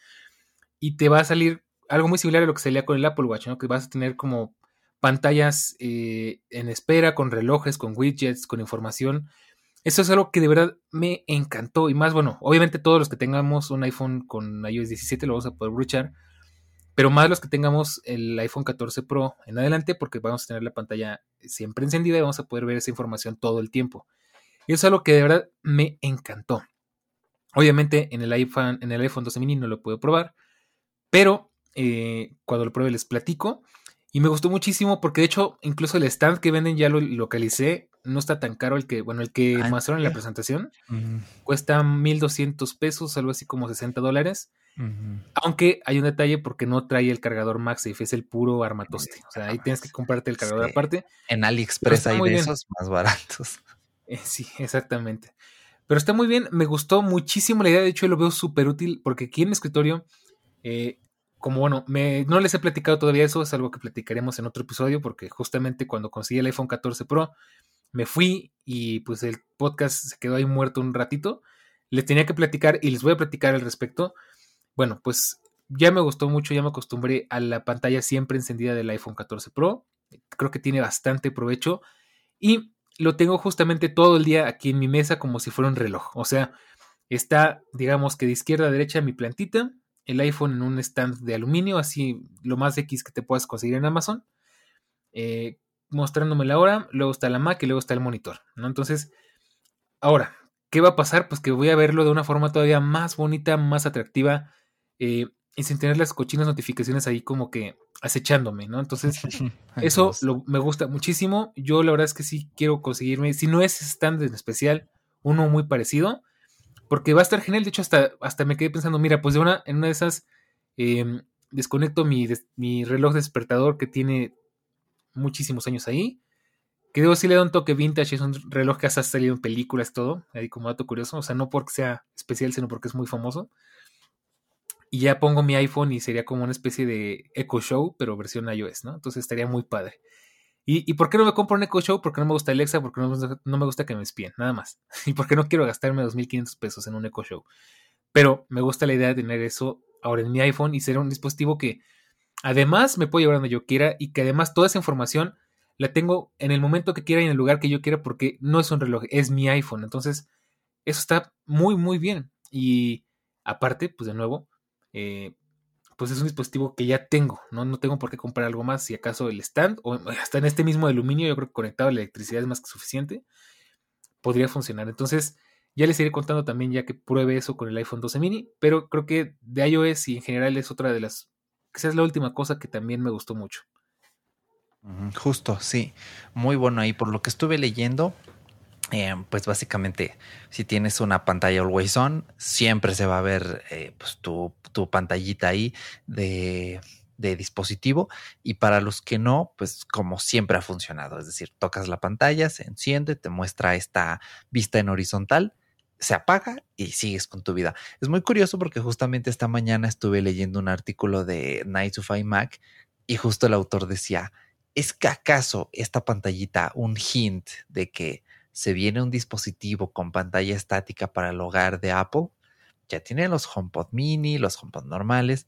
y te va a salir algo muy similar a lo que salía con el Apple Watch, ¿no? Que vas a tener como pantallas eh, en espera, con relojes, con widgets, con información. Eso es algo que de verdad me encantó. Y más, bueno, obviamente todos los que tengamos un iPhone con iOS 17 lo vamos a poder bruchar. Pero más los que tengamos el iPhone 14 Pro en adelante, porque vamos a tener la pantalla siempre encendida y vamos a poder ver esa información todo el tiempo. Y eso es algo que de verdad me encantó. Obviamente en el iPhone, en el iPhone 12 mini no lo puedo probar, pero eh, cuando lo pruebe les platico. Y me gustó muchísimo porque de hecho incluso el stand que venden ya lo localicé. No está tan caro el que, bueno, el que ah, mostraron en la presentación. Cuesta 1200 pesos, algo así como 60 dólares. Aunque hay un detalle porque no trae el cargador MagSafe, es el puro armatoste. O sea, ahí tienes que comprarte el cargador aparte. En AliExpress hay de esos más baratos. Eh, sí, exactamente. Pero está muy bien, me gustó muchísimo la idea, de hecho lo veo súper útil porque aquí en mi escritorio eh, como bueno, no les he platicado todavía eso, es algo que platicaremos en otro episodio, porque justamente cuando conseguí el iPhone 14 Pro, me fui y pues el podcast se quedó ahí muerto un ratito. Les tenía que platicar y les voy a platicar al respecto. Bueno, pues ya me gustó mucho, ya me acostumbré a la pantalla siempre encendida del iPhone 14 Pro. Creo que tiene bastante provecho y lo tengo justamente todo el día aquí en mi mesa como si fuera un reloj. O sea, está, digamos que de izquierda a derecha mi plantita, el iPhone en un stand de aluminio, así lo más X que te puedas conseguir en Amazon, eh, mostrándome la hora, luego está la Mac y luego está el monitor, ¿no? Entonces, ahora, ¿qué va a pasar? Pues que voy a verlo de una forma todavía más bonita, más atractiva, eh, y sin tener las cochinas notificaciones ahí como que acechándome, ¿no? Entonces, eso me gusta muchísimo. Yo la verdad es que sí quiero conseguirme, si no es stand en especial, uno muy parecido porque va a estar genial. De hecho, hasta, hasta me quedé pensando, mira, pues de una, en una de esas em, desconecto mi, mi, reloj despertador que tiene muchísimos años ahí. Que debo si le da un toque vintage, es un reloj que ha salido en películas todo, ahí como dato curioso, o sea, no porque sea especial, sino porque es muy famoso. Y ya pongo mi iPhone y sería como una especie de Echo Show, pero versión iOS, ¿no? Entonces estaría muy padre. ¿Y, por qué no me compro un Echo Show? Porque no me gusta Alexa, porque no, me gusta que me espíen, nada más. Y porque no quiero gastarme 2.500 pesos en un Echo Show. Pero me gusta la idea de tener eso ahora en mi iPhone y ser un dispositivo que además me puedo llevar donde yo quiera y que además toda esa información la tengo en el momento que quiera y en el lugar que yo quiera porque no es un reloj, es mi iPhone. Entonces, eso está muy, muy bien. Y aparte, pues de nuevo, eh, pues es un dispositivo que ya tengo, ¿no? No tengo por qué comprar algo más, si acaso el stand, o hasta en este mismo aluminio, yo creo que conectado a la electricidad es más que suficiente, podría funcionar. Entonces, ya les iré contando también ya que pruebe eso con el iPhone 12 mini, pero creo que de iOS y en general es otra de las, quizás la última cosa que también me gustó mucho. Justo, sí, muy bueno ahí, por lo que estuve leyendo, eh, pues básicamente, si tienes una pantalla always on, siempre se va a ver eh, pues tu, tu, pantallita ahí de, de, dispositivo. Y para los que no, pues como siempre ha funcionado. Es decir, tocas la pantalla, se enciende, te muestra esta vista en horizontal, se apaga y sigues con tu vida. Es muy curioso porque justamente esta mañana estuve leyendo un artículo de Night to Find Mac y justo el autor decía, ¿es que acaso esta pantallita un hint de que se viene un dispositivo con pantalla estática para el hogar de Apple. Ya tienen los HomePod mini, los HomePod normales.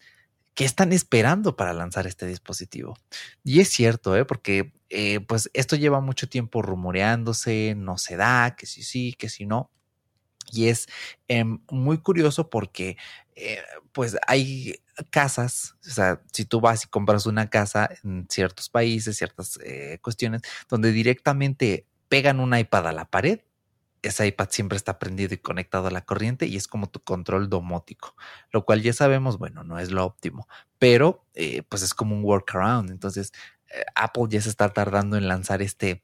¿Qué están esperando para lanzar este dispositivo? Y es cierto, ¿eh? porque eh, pues esto lleva mucho tiempo rumoreándose, no se da, que sí sí, que sí no. Y es em, muy curioso porque eh, pues hay casas, o sea, si tú vas y compras una casa en ciertos países, ciertas eh, cuestiones, donde directamente pegan un iPad a la pared, ese iPad siempre está prendido y conectado a la corriente y es como tu control domótico, lo cual ya sabemos, bueno, no es lo óptimo, pero eh, pues es como un workaround. Entonces, eh, Apple ya se está tardando en lanzar este,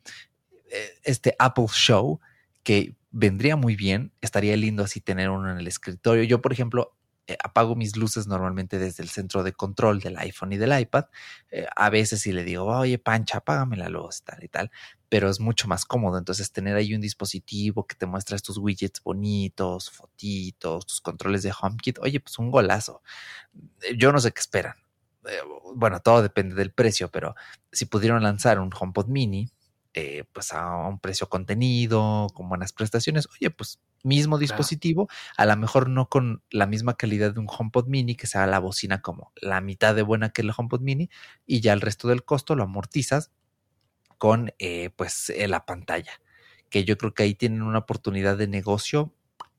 eh, este Apple Show que vendría muy bien, estaría lindo así tener uno en el escritorio. Yo, por ejemplo, apago mis luces normalmente desde el centro de control del iPhone y del iPad. A veces si le digo, oye, Pancha, apágame la luz, tal y tal, pero es mucho más cómodo. Entonces, tener ahí un dispositivo que te muestra estos widgets bonitos, fotitos, tus controles de HomeKit, oye, pues un golazo. Eh, yo no sé qué esperan. bueno, todo depende del precio, pero si pudieron lanzar un HomePod mini, pues a un precio contenido, con buenas prestaciones, oye, pues mismo dispositivo, a lo mejor no con la misma calidad de un HomePod mini, que sea la bocina como la mitad de buena que el HomePod mini, y ya el resto del costo lo amortizas con eh, pues eh, la pantalla, que yo creo que ahí tienen una oportunidad de negocio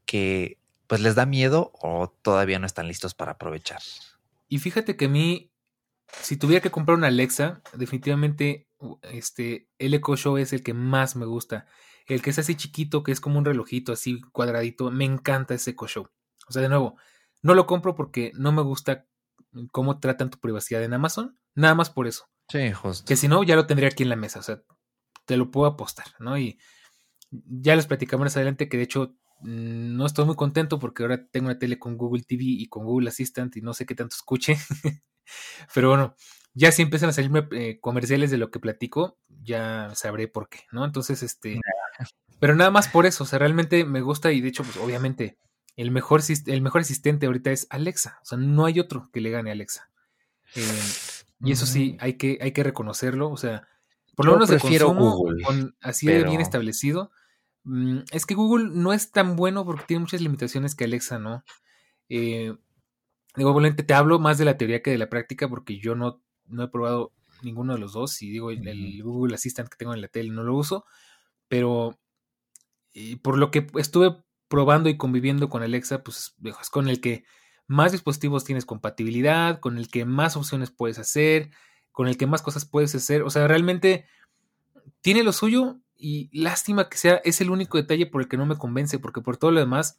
que pues les da miedo o todavía no están listos para aprovechar. Y fíjate que a mí, si tuviera que comprar una Alexa, definitivamente este, el Echo Show es el que más me gusta el que es así chiquito, que es como un relojito así cuadradito, me encanta ese Echo Show. O sea, de nuevo, no lo compro porque no me gusta cómo tratan tu privacidad en Amazon, nada más por eso. Sí, justo. Que si no, ya lo tendría aquí en la mesa, o sea, te lo puedo apostar, ¿no? Y ya les platicamos más adelante que de hecho mm, no estoy muy contento porque ahora tengo una tele con Google TV y con Google Assistant y no sé qué tanto escuche. Pero bueno, ya si empiezan a salirme eh, comerciales de lo que platico, ya sabré por qué, ¿no? Entonces, este, pero nada más por eso, o sea, realmente me gusta y de hecho, pues obviamente, el mejor, el mejor asistente ahorita es Alexa, o sea, no hay otro que le gane a Alexa. Eh, y eso sí, hay que, hay que reconocerlo, o sea, por lo menos de consumo, Google, con, así de bien establecido. Mm, es que Google no es tan bueno porque tiene muchas limitaciones que Alexa, ¿no? Eh, digo, obviamente te hablo más de la teoría que de la práctica porque yo no no he probado ninguno de los dos. Y digo, el, Google Assistant que tengo en la tele no lo uso. Pero por lo que estuve probando y conviviendo con Alexa, pues es con el que más dispositivos tienes compatibilidad, con el que más opciones puedes hacer, con el que más cosas puedes hacer. O sea, realmente tiene lo suyo y lástima que sea, es el único detalle por el que no me convence, porque por todo lo demás,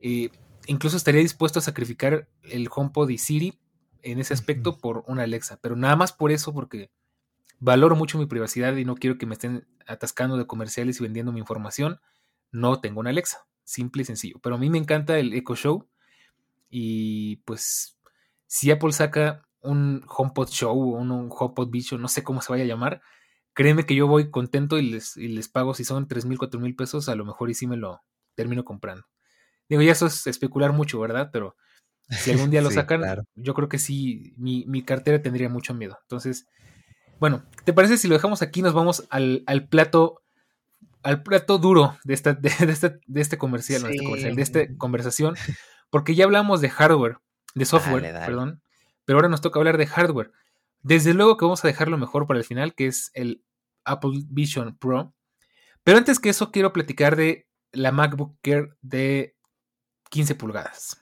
eh, incluso estaría dispuesto a sacrificar el HomePod y Siri en ese aspecto por una Alexa, pero nada más por eso, porque valoro mucho mi privacidad y no quiero que me estén atascando de comerciales y vendiendo mi información, no tengo una Alexa, simple y sencillo. Pero a mí me encanta el Echo Show y pues si Apple saca un HomePod Show o un, HomePod Bicho, no sé cómo se vaya a llamar, créeme que yo voy contento y les, y les pago si son 3 mil, 4 mil pesos, a lo mejor y sí me lo termino comprando. Digo, ya eso es especular mucho, ¿verdad? Pero si algún día lo sacan, yo creo que sí, mi, mi, cartera tendría mucho miedo. Entonces, bueno, ¿te parece si lo dejamos aquí? Nos vamos al, al plato al plato duro de, esta, de, este, de este comercial, este comercial, de esta conversación, porque ya hablamos de hardware, de software, perdón, pero ahora nos toca hablar de hardware. Desde luego que vamos a dejarlo mejor para el final, que es el Apple Vision Pro. Pero antes que eso, quiero platicar de la MacBook Air de 15 pulgadas.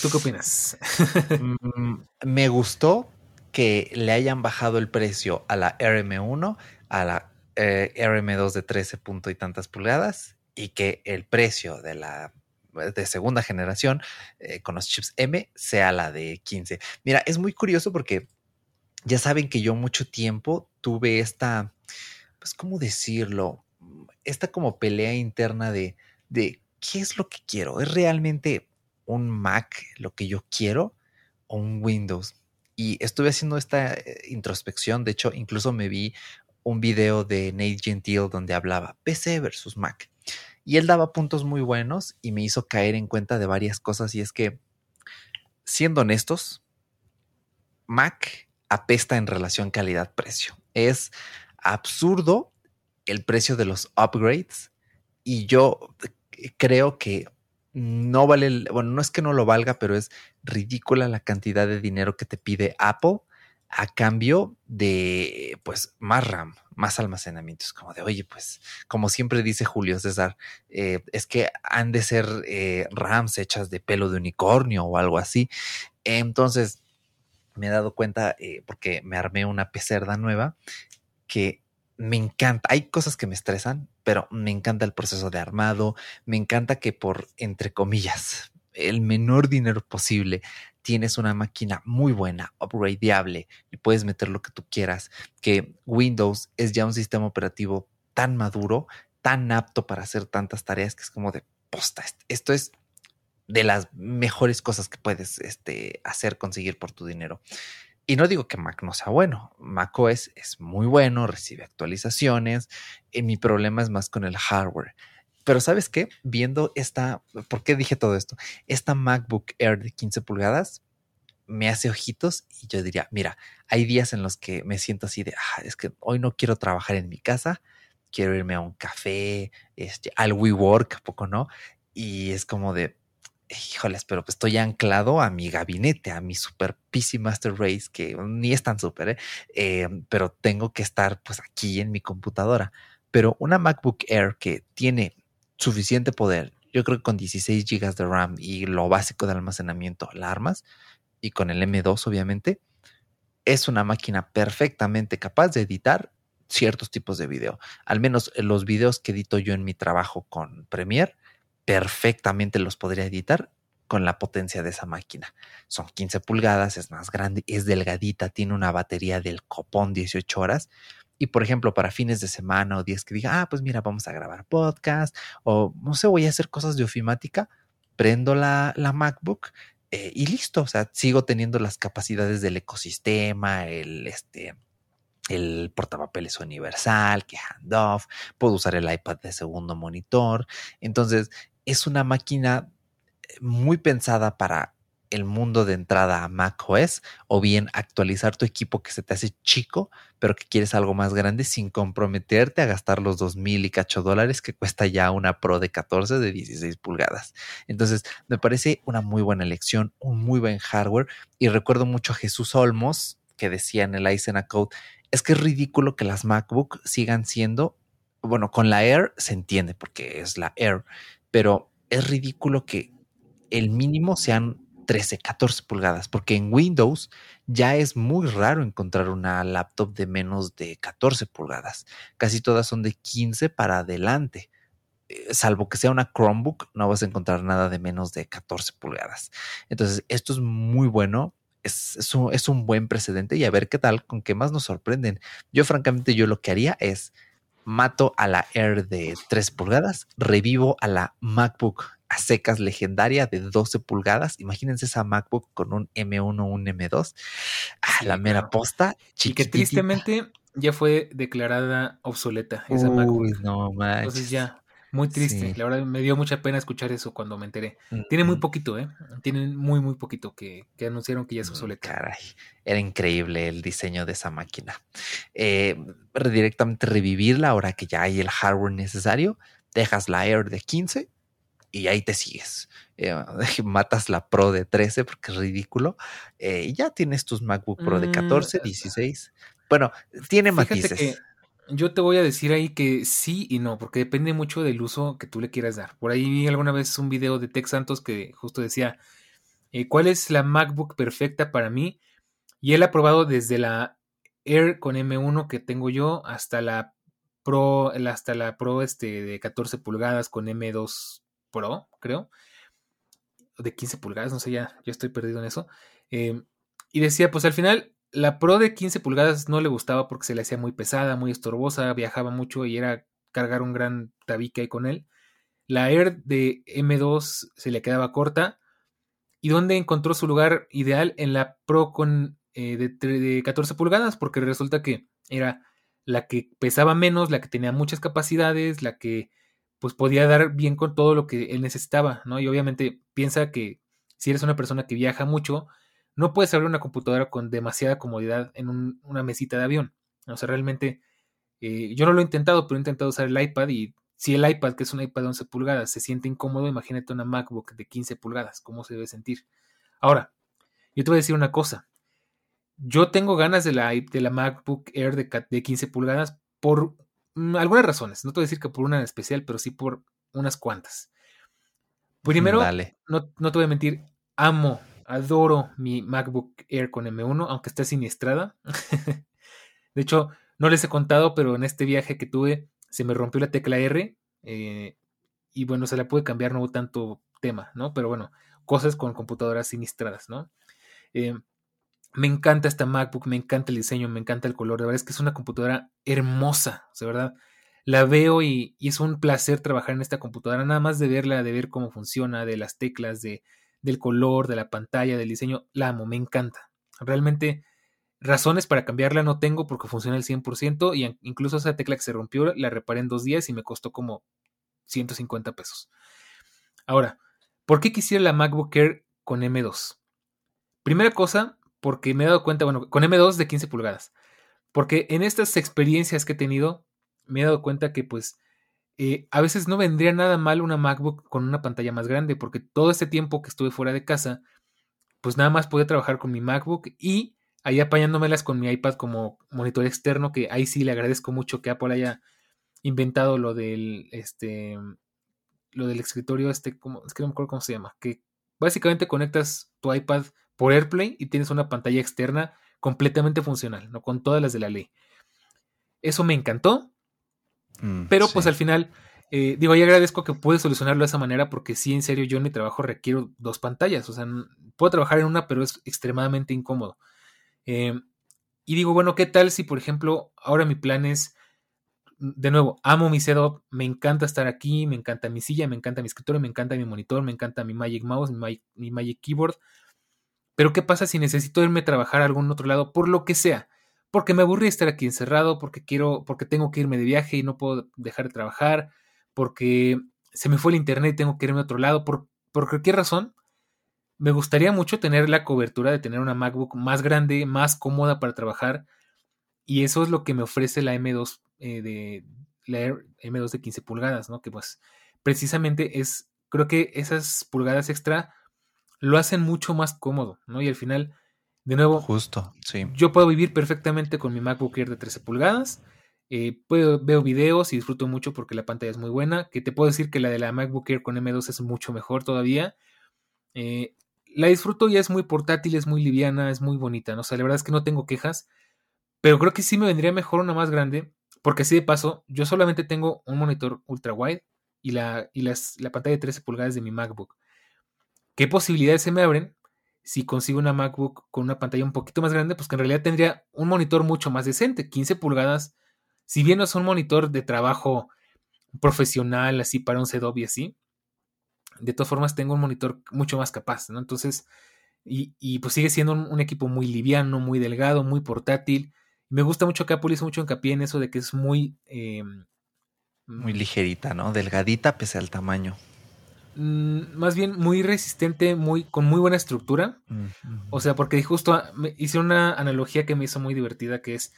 ¿Tú qué opinas? Mm, me gustó que le hayan bajado el precio a la RM1, a la eh, RM2 de 13 punto y tantas pulgadas y que el precio de la de segunda generación eh, con los chips M sea la de 15. Mira, es muy curioso porque ya saben que yo mucho tiempo tuve esta, pues, ¿cómo decirlo? esta como pelea interna de, de qué es lo que quiero. ¿Es realmente un Mac lo que yo quiero o un Windows? Y estuve haciendo esta eh, introspección. De hecho, incluso me vi un video de Nate Gentile donde hablaba PC versus Mac. Y él daba puntos muy buenos y me hizo caer en cuenta de varias cosas. Y es que, siendo honestos, Mac apesta en relación calidad-precio. Es absurdo el precio de los upgrades y yo creo que no vale, bueno, no es que no lo valga, pero es ridícula la cantidad de dinero que te pide Apple a cambio de pues más RAM, más almacenamiento. Es como de, oye, pues como siempre dice Julio César, eh, es que han de ser eh, RAMs hechas de pelo de unicornio o algo así. Entonces me he dado cuenta, eh, porque me armé una pecerda nueva, que me encanta, hay cosas que me estresan, pero me encanta el proceso de armado, me encanta que por, entre comillas, el menor dinero posible tienes una máquina muy buena, upgradeable, y puedes meter lo que tú quieras, que Windows es ya un sistema operativo tan maduro, tan apto para hacer tantas tareas que es como de posta. Esto es de las mejores cosas que puedes este, hacer, conseguir por tu dinero. Y no digo que Mac no sea bueno, Mac OS es muy bueno, recibe actualizaciones, y mi problema es más con el hardware. Pero sabes qué? Viendo esta, ¿por qué dije todo esto? Esta MacBook Air de 15 pulgadas me hace ojitos y yo diría, mira, hay días en los que me siento así de, ah, es que hoy no quiero trabajar en mi casa, quiero irme a un café, este, al WeWork, ¿a poco no? Y es como de, híjoles, pero pues estoy anclado a mi gabinete, a mi super PC Master Race, que ni es tan súper, ¿eh? ¿eh? pero tengo que estar pues aquí en mi computadora. Pero una MacBook Air que tiene suficiente poder. Yo creo que con 16 GB de RAM y lo básico de almacenamiento la armas y con el M2 obviamente, es una máquina perfectamente capaz de editar ciertos tipos de video. Al menos los videos que edito yo en mi trabajo con Premiere, perfectamente los podría editar con la potencia de esa máquina. Son 15 pulgadas, es más grande, es delgadita, tiene una batería del copón 18 horas y por ejemplo, para fines de semana o días que diga, ah, pues mira, vamos a grabar podcast o no sé, voy a hacer cosas de ofimática, prendo la, la MacBook eh, y listo. O sea, sigo teniendo las capacidades del ecosistema, el este el portapapeles universal, que handoff, puedo usar el iPad de segundo monitor. Entonces, es una máquina muy pensada para el mundo de entrada a macOS o bien actualizar tu equipo que se te hace chico, pero que quieres algo más grande sin comprometerte a gastar los dos mil y cacho dólares que cuesta ya una Pro de 14 de 16 pulgadas. Entonces, me parece una muy buena elección, un muy buen hardware y recuerdo mucho a Jesús Olmos que decía en el Iceberg Code, es que es ridículo que las MacBook sigan siendo, bueno, con la Air se entiende porque es la Air, pero es ridículo que el mínimo sean 13, 14 pulgadas, porque en Windows ya es muy raro encontrar una laptop de menos de 14 pulgadas. Casi todas son de 15 para adelante. Eh, salvo que sea una Chromebook, no vas a encontrar nada de menos de 14 pulgadas. Entonces, esto es muy bueno. Es, un buen precedente y a ver qué tal, con qué más nos sorprenden. Yo francamente, yo lo que haría es mato a la Air de 3 pulgadas, revivo a la MacBook a secas legendaria de 12 pulgadas. Imagínense esa MacBook con un M1, un M2. Ah, la mera posta. Y que tristemente ya fue declarada obsoleta esa Uy, no manches. Entonces ya, muy triste. La verdad me dio mucha pena escuchar eso cuando me enteré. Tiene muy poquito, ¿eh? Tiene muy, muy poquito que, anunciaron que ya es mm, obsoleta. Caray, era increíble el diseño de esa máquina. Eh, directamente revivirla ahora que ya hay el hardware necesario. Dejas la Air de 15 y ahí te sigues. Eh, matas la Pro de 13 porque es ridículo. Eh, y ya tienes tus MacBook Pro de 14, 16. Bueno, tiene matices. yo te voy a decir ahí que sí y no, porque depende mucho del uso que tú le quieras dar. Por ahí vi alguna vez un video de Tex Santos que justo decía, eh, ¿cuál es la MacBook perfecta para mí? Y él ha probado desde la Air con M1 que tengo yo hasta la Pro, hasta la Pro este de 14 pulgadas con M2 Pro, creo, de 15 pulgadas, no sé, ya, ya estoy perdido en eso. Em, y decía, pues al final, la Pro de 15 pulgadas no le gustaba porque se le hacía muy pesada, muy estorbosa, viajaba mucho y era cargar un gran tabique ahí con él. La Air de M2 se le quedaba corta. ¿Y dónde encontró su lugar ideal? En la Pro con eh, de, 14 pulgadas, porque resulta que era la que pesaba menos, la que tenía muchas capacidades, la que pues podía dar bien con todo lo que él necesitaba, ¿no? Y obviamente piensa que si eres una persona que viaja mucho, no puedes abrir una computadora con demasiada comodidad en una mesita de avión. O sea, realmente eh, yo no lo he intentado, pero he intentado usar el iPad y si el iPad, que es un iPad de 11 pulgadas, se siente incómodo, imagínate una MacBook de 15 pulgadas, ¿cómo se debe sentir? Ahora, yo te voy a decir una cosa. Yo tengo ganas de la, de la MacBook Air de, de 15 pulgadas por algunas razones. No te voy a decir que por una en especial, pero sí por unas cuantas. Primero, no, no, te voy a mentir, amo, adoro mi MacBook Air con M1, aunque esté siniestrada. de hecho, no les he contado, pero en este viaje que tuve se me rompió la tecla R eh, y bueno, se la pude cambiar, no hubo tanto tema, ¿no? Pero bueno, cosas con computadoras siniestradas, ¿no? Eh, me encanta esta MacBook, me encanta el diseño, me encanta el color, de verdad es que es una computadora hermosa, de verdad. La veo y, es un placer trabajar en esta computadora, nada más de verla, de ver cómo funciona, de las teclas, de, del color, de la pantalla, del diseño, la amo, me encanta. Realmente Razones para cambiarla no tengo porque funciona al 100% y incluso esa tecla que se rompió la reparé en dos días y me costó como 150 pesos. Ahora, ¿por qué quisiera la MacBook Air con M2? Primera cosa, porque me he dado cuenta, bueno, con M2 de 15 pulgadas, porque en estas experiencias que he tenido, me he dado cuenta que pues eh, a veces no vendría nada mal una MacBook con una pantalla más grande, porque todo este tiempo que estuve fuera de casa, pues nada más podía trabajar con mi MacBook y ahí apañándomelas con mi iPad como monitor externo, que ahí sí le agradezco mucho que Apple haya inventado lo del, este, lo del escritorio, este, como, es que no me acuerdo cómo se llama, que básicamente conectas tu iPad por AirPlay y tienes una pantalla externa completamente funcional, ¿no? Con todas las de la ley. Eso me encantó, mm, pero pues al final, eh, digo, yo agradezco que pude solucionarlo de esa manera porque sí, en serio, yo en mi trabajo requiero dos pantallas, o sea, puedo trabajar en una, pero es extremadamente incómodo. Eh, y digo, bueno, ¿qué tal si, por ejemplo, ahora mi plan es, de nuevo, amo mi setup, me encanta estar aquí, me encanta mi silla, me encanta mi escritorio, me encanta mi monitor, me encanta mi Magic Mouse, mi Magic, Keyboard. Pero ¿qué pasa si necesito irme a trabajar a algún otro lado por lo que sea? Porque me aburrí estar aquí encerrado, porque quiero, porque tengo que irme de viaje y no puedo dejar de trabajar, porque se me fue el internet y tengo que irme a otro lado, por, cualquier razón me gustaría mucho tener la cobertura de tener una MacBook más grande, más cómoda para trabajar. Y eso es lo que me ofrece la M2 eh, de la M2 de 15 pulgadas, ¿no? Que pues precisamente es, creo que esas pulgadas extra lo hacen mucho más cómodo, ¿no? Y al final, de nuevo, justo, sí. Yo puedo vivir perfectamente con mi MacBook Air de 13 pulgadas. Eh, puedo, veo videos y disfruto mucho porque la pantalla es muy buena. Que te puedo decir que la de la MacBook Air con M2 es mucho mejor todavía. Eh, la disfruto y es muy portátil, es muy liviana, es muy bonita, ¿no? O sea, la verdad es que no tengo quejas, pero creo que sí me vendría mejor una más grande, porque así de paso, yo solamente tengo un monitor ultra wide y la, y las, la pantalla de 13 pulgadas de mi MacBook. ¿Qué posibilidades se me abren si consigo una MacBook con una pantalla un poquito más grande? Pues que en realidad tendría un monitor mucho más decente, 15 pulgadas. Si bien no es un monitor de trabajo profesional, así para un setup y así, de todas formas tengo un monitor mucho más capaz, ¿no? Entonces, y, pues sigue siendo un, equipo muy liviano, muy delgado, muy portátil. Me gusta mucho que Apple hizo mucho hincapié en eso de que es muy... Eh, muy ligerita, ¿no? Delgadita pese al tamaño. Mm, más bien muy resistente, muy, con muy buena estructura. O sea, porque justo me hice una analogía que me hizo muy divertida, que es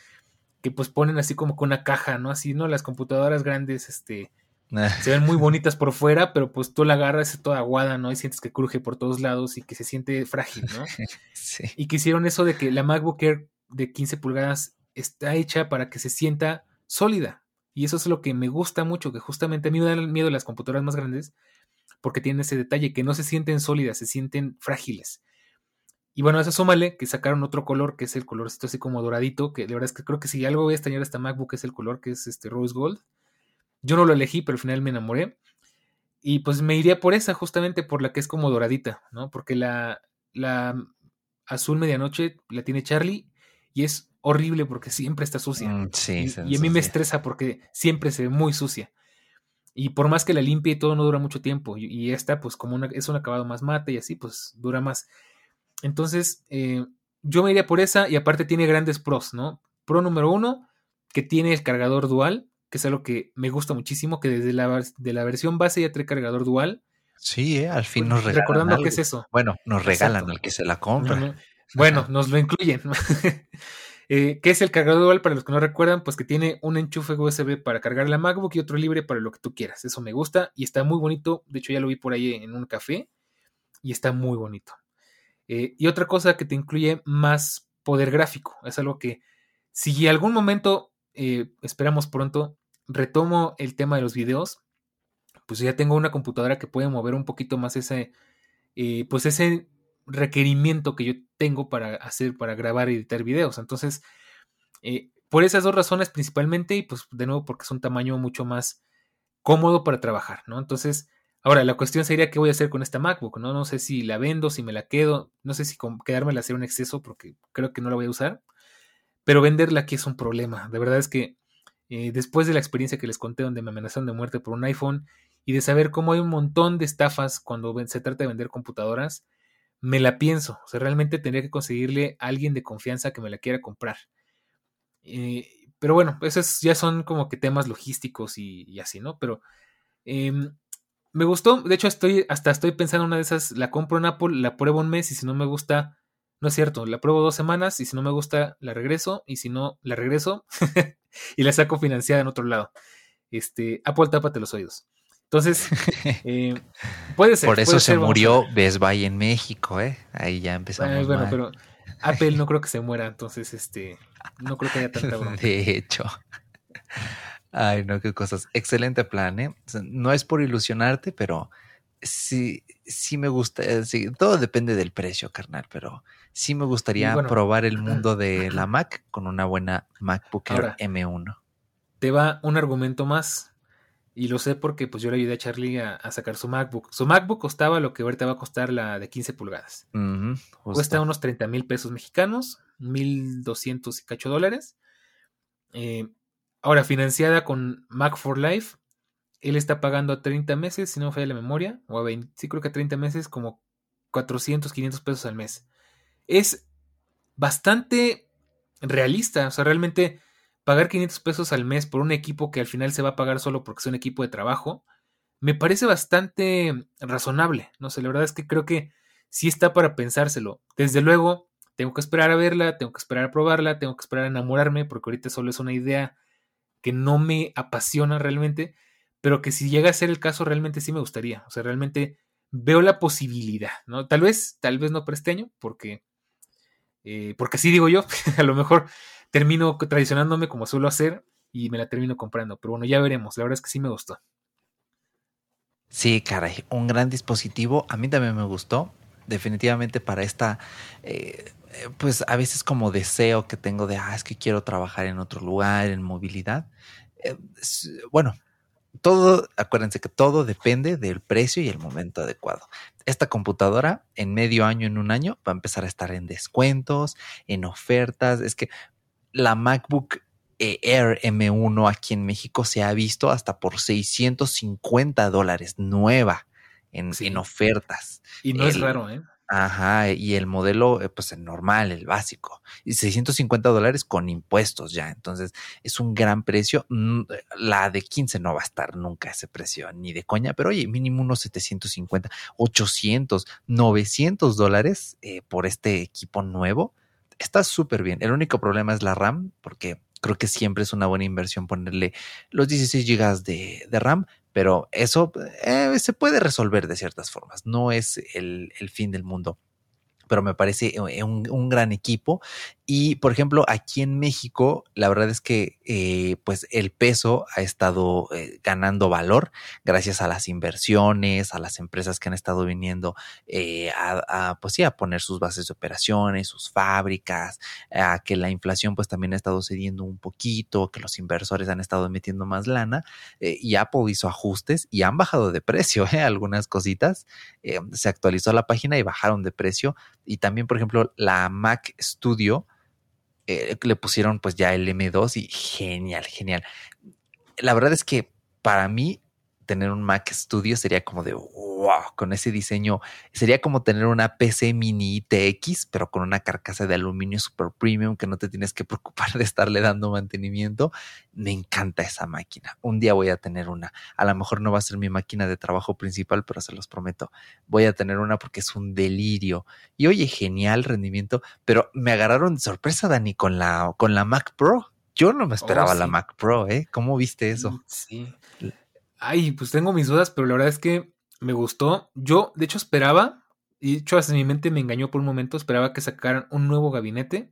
que pues ponen así como con una caja, ¿no? Así, ¿no? Las computadoras grandes, este, se ven muy bonitas por fuera, pero pues tú la agarras toda aguada, ¿no? Y sientes que cruje por todos lados y que se siente frágil, ¿no? Sí. Y que hicieron eso de que la MacBook Air de 15 pulgadas está hecha para que se sienta sólida. Y eso es lo que me gusta mucho, que justamente a mí me dan miedo las computadoras más grandes porque tienen ese detalle, que no se sienten sólidas, se sienten frágiles. Y bueno, eso súmale que sacaron otro color, que es el color así como doradito, que de verdad es que creo que si algo voy a extrañar a esta MacBook es el color que es este rose gold yo no lo elegí, pero al final me enamoré. Y pues me iría por esa, justamente por la que es como doradita, ¿no? Porque la, la azul medianoche la tiene Charlie y es horrible porque siempre está sucia. Mm, sí, y, y a mí me estresa porque siempre se ve muy sucia. Y por más que la limpie y todo no dura mucho tiempo. Y, esta, pues como una, es un acabado más mate y así, pues dura más. Entonces, eh, yo me iría por esa y aparte tiene grandes pros, ¿no? Pro número uno, que tiene el cargador dual, que es algo que me gusta muchísimo, que desde la, de la versión base ya trae cargador dual. Sí, ¿eh? al fin nos regalan. Recordando qué es eso. Bueno, nos regalan al que se la compra. Bueno, nos lo incluyen. eh, ¿Qué es el cargador dual? Para los que no recuerdan, pues que tiene un enchufe USB para cargar la MacBook y otro libre para lo que tú quieras. Eso me gusta y está muy bonito. De hecho, ya lo vi por ahí en un café y está muy bonito. Eh, y otra cosa que te incluye más poder gráfico. Es algo que si algún momento, eh, esperamos pronto, retomo el tema de los videos, pues ya tengo una computadora que puede mover un poquito más ese, eh, pues ese requerimiento que yo tengo para hacer, para grabar y editar videos. Entonces, por esas dos razones principalmente, y pues de nuevo porque es un tamaño mucho más cómodo para trabajar, ¿no? Entonces, Ahora, la cuestión sería qué voy a hacer con esta MacBook, ¿no? No sé si la vendo, si me la quedo, no sé si quedármela hacer un exceso porque creo que no la voy a usar, pero venderla aquí es un problema. De verdad es que eh, después de la experiencia que les conté donde me amenazaron de muerte por un iPhone y de saber cómo hay un montón de estafas cuando se trata de vender computadoras, me la pienso. O sea, realmente tendría que conseguirle a alguien de confianza que me la quiera comprar. Eh, pero bueno, esos ya son como que temas logísticos y, así, ¿no? Pero em, me gustó, de hecho estoy hasta estoy pensando una de esas, la compro en Apple, la pruebo un mes y si no me gusta, no es cierto, la pruebo dos semanas y si no me gusta la regreso y si no la regreso y la saco financiada en otro lado. Este, Apple tápate los oídos. Entonces, eh, puede ser. Por eso se murió Best Buy en México, ¿eh? Ahí ya empezamos. bueno, pero Apple no creo que se muera, entonces, este, no creo que haya tanta broma. De hecho. Ay, no, qué cosas. Excelente plan, ¿eh? no es por ilusionarte, pero sí, sí me gusta. Eh, sí, todo depende del precio, carnal, pero sí me gustaría probar el mundo de la Mac con una buena MacBook Air M1. Te va un argumento más. Y lo sé porque pues yo le ayudé a Charlie a, sacar su MacBook. Su MacBook costaba lo que ahorita va a costar la de 15 pulgadas. Cuesta unos 30 mil pesos mexicanos, 1200 y cacho dólares. Eh, Ahora, financiada con Mac for Life, él está pagando a 30 meses, si no me falla la memoria, o a 20, sí creo que a 30 meses, como 400, 500 pesos al mes. Es bastante realista, o sea, realmente pagar 500 pesos al mes por un equipo que al final se va a pagar solo porque es un equipo de trabajo, me parece bastante razonable. No sé, la verdad es que creo que sí está para pensárselo. Desde luego, tengo que esperar a verla, tengo que esperar a probarla, tengo que esperar a enamorarme, porque ahorita solo es una idea que no me apasiona realmente, pero que si llega a ser el caso realmente sí me gustaría. O sea, realmente veo la posibilidad, ¿no? Tal vez, tal vez no presteño, porque, eh, porque así digo yo, a lo mejor termino traicionándome como suelo hacer y me la termino comprando, pero bueno, ya veremos, la verdad es que sí me gustó. Sí, caray, un gran dispositivo, a mí también me gustó, definitivamente para esta eh, eh, pues a veces como deseo que tengo de, ah, es que quiero trabajar en otro lugar, en movilidad. Eh, bueno, todo, acuérdense que todo depende del precio y el momento adecuado. Esta computadora en medio año, en un año, va a empezar a estar en descuentos, en ofertas. Es que la MacBook Air M1 aquí en México se ha visto hasta por 650 dólares nueva en, en ofertas. Y no es raro, ¿eh? Ajá, y el modelo, eh, pues el normal, el básico, y 650 dólares con impuestos ya. Entonces, es un gran precio. Mm, la de 15 no va a estar nunca ese precio, ni de coña, pero oye, mínimo unos 750, 800, 900 dólares eh, por este equipo nuevo. Está súper bien. El único problema es la RAM, porque creo que siempre es una buena inversión ponerle los 16 gigas de, de RAM, pero eso eh, se puede resolver de ciertas formas, no es el, el fin del mundo pero me parece eh, un, gran equipo. Y, por ejemplo, aquí en México, la verdad es que eh, pues el peso ha estado eh, ganando valor gracias a las inversiones, a las empresas que han estado viniendo a, pues sí, a poner sus bases de operaciones, sus fábricas, a que la inflación pues también ha estado cediendo un poquito, que los inversores han estado metiendo más lana y Apple hizo ajustes y han bajado de precio algunas cositas. se actualizó la página y bajaron de precio y también, por ejemplo, la Mac Studio eh, le pusieron pues ya el M2 y genial, genial. La verdad es que para mí tener un Mac Studio sería como de wow, con ese diseño. Sería como tener una PC mini TX, pero con una carcasa de aluminio super premium que no te tienes que preocupar de estarle dando mantenimiento. Me encanta esa máquina. Un día voy a tener una. A lo mejor no va a ser mi máquina de trabajo principal, pero se los prometo. Voy a tener una porque es un delirio. Y oye, genial rendimiento, pero me agarraron de sorpresa, Dani, con la, con la Mac Pro. Yo no me esperaba oh, la Mac Pro, ¿eh? ¿Cómo viste eso? Mm, sí. Ay, pues tengo mis dudas, pero la verdad es que me gustó. Yo, de hecho, esperaba, y de hecho, hasta mi mente me engañó por un momento, esperaba que sacaran un nuevo gabinete.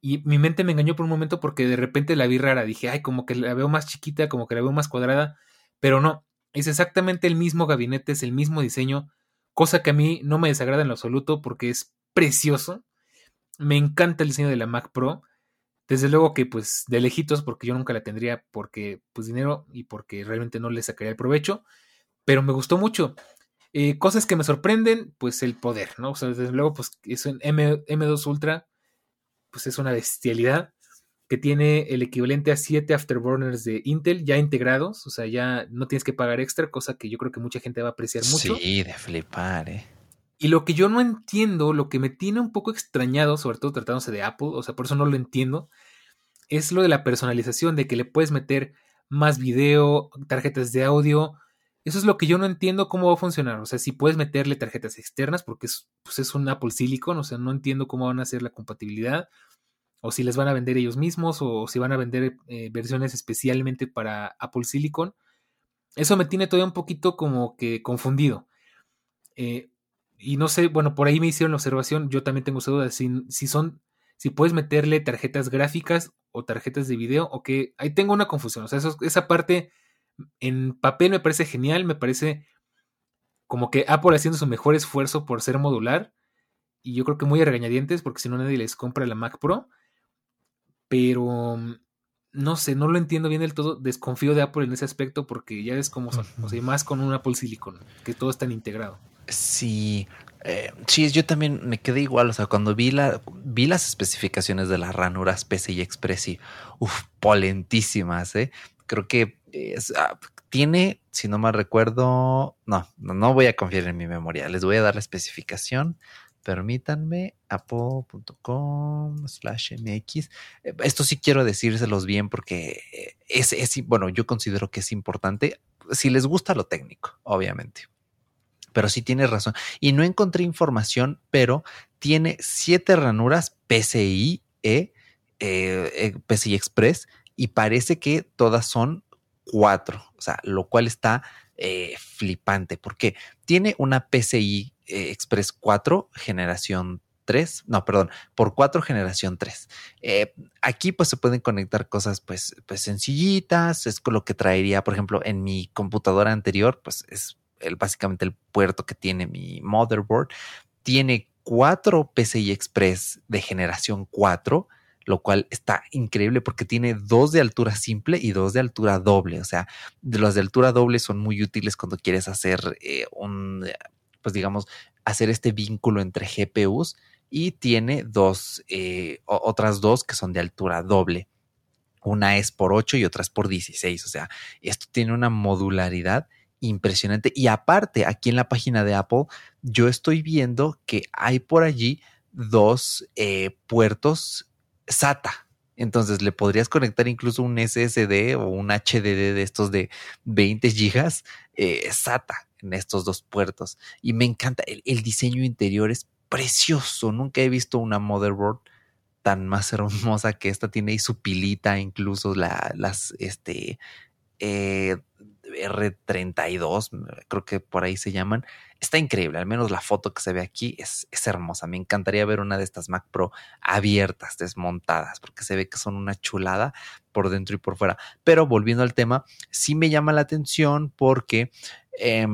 Y mi mente me engañó por un momento porque de repente la vi rara. Dije, ay, como que la veo más chiquita, como que la veo más cuadrada. Pero no, es exactamente el mismo gabinete, es el mismo diseño. Cosa que a mí no me desagrada en lo absoluto porque es precioso. Me encanta el diseño de la Mac Pro. Desde luego que pues de lejitos porque yo nunca la tendría porque pues dinero y porque realmente no le sacaría el provecho, pero me gustó mucho. Eh, cosas que me sorprenden, pues el poder, ¿no? O sea, desde luego pues es un M, M2 Ultra, pues es una bestialidad que tiene el equivalente a 7 afterburners de Intel ya integrados, o sea, ya no tienes que pagar extra, cosa que yo creo que mucha gente va a apreciar mucho. Sí, de flipar, eh. Y lo que yo no entiendo, lo que me tiene un poco extrañado, sobre todo tratándose de Apple, o sea, por eso no lo entiendo, es lo de la personalización, de que le puedes meter más video, tarjetas de audio. Eso es lo que yo no entiendo cómo va a funcionar. O sea, si puedes meterle tarjetas externas, porque es, pues es un Apple Silicon, o sea, no entiendo cómo van a hacer la compatibilidad, o si les van a vender ellos mismos, o si van a vender eh, versiones especialmente para Apple Silicon. Eso me tiene todavía un poquito como que confundido. Eh, y no sé, bueno, por ahí me hicieron la observación, yo también tengo esa duda, si, si son, si puedes meterle tarjetas gráficas o tarjetas de video, o que ahí tengo una confusión, o sea, esa parte en papel me parece genial, me parece como que Apple haciendo su mejor esfuerzo por ser modular, y yo creo que muy a regañadientes, porque si no nadie les compra la Mac Pro, pero no sé, no lo entiendo bien del todo, desconfío de Apple en ese aspecto, porque ya ves cómo son, o sea, más con un Apple Silicon, que todo es tan integrado. Sí, eh, sí, yo también me quedé igual. O sea, cuando vi, la, vi las especificaciones de las ranuras Express y, uff, polentísimas, ¿eh? Creo que ah, tiene, si no mal recuerdo, no, no, voy a confiar en mi memoria. Les voy a dar la especificación. Permítanme, apple.com slash mx. Eh, esto sí quiero decírselos bien porque es, es, bueno, yo considero que es importante. Si les gusta lo técnico, obviamente pero sí tienes razón. Y no encontré información, pero tiene siete ranuras PCI E, eh, eh, PCI Express, y parece que todas son cuatro, o sea, lo cual está eh, flipante, porque tiene una PCI Express 4 generación 3, no, perdón, por 4 generación 3. aquí pues se pueden conectar cosas pues, pues sencillitas, es lo que traería, por ejemplo, en mi computadora anterior, pues es el, básicamente el puerto que tiene mi motherboard, tiene cuatro PCI Express de generación 4, lo cual está increíble porque tiene dos de altura simple y dos de altura doble. O sea, de los de altura doble son muy útiles cuando quieres hacer eh, un, pues digamos, hacer este vínculo entre GPUs y tiene dos, eh, otras dos que son de altura doble. Una es por 8 y otra es por 16. O sea, esto tiene una modularidad impresionante. Y aparte, aquí en la página de Apple, yo estoy viendo que hay por allí dos eh, puertos SATA. Entonces le podrías conectar incluso un SSD o un HDD de estos de 20 gigas eh, SATA en estos dos puertos. Y me encanta, el, diseño interior es precioso. Nunca he visto una motherboard tan más hermosa que esta. Tiene ahí su pilita, incluso la, las, este, eh, R32, creo que por ahí se llaman. Está increíble, al menos la foto que se ve aquí es, es, hermosa. Me encantaría ver una de estas Mac Pro abiertas, desmontadas, porque se ve que son una chulada por dentro y por fuera. Pero volviendo al tema, sí me llama la atención porque... Eh,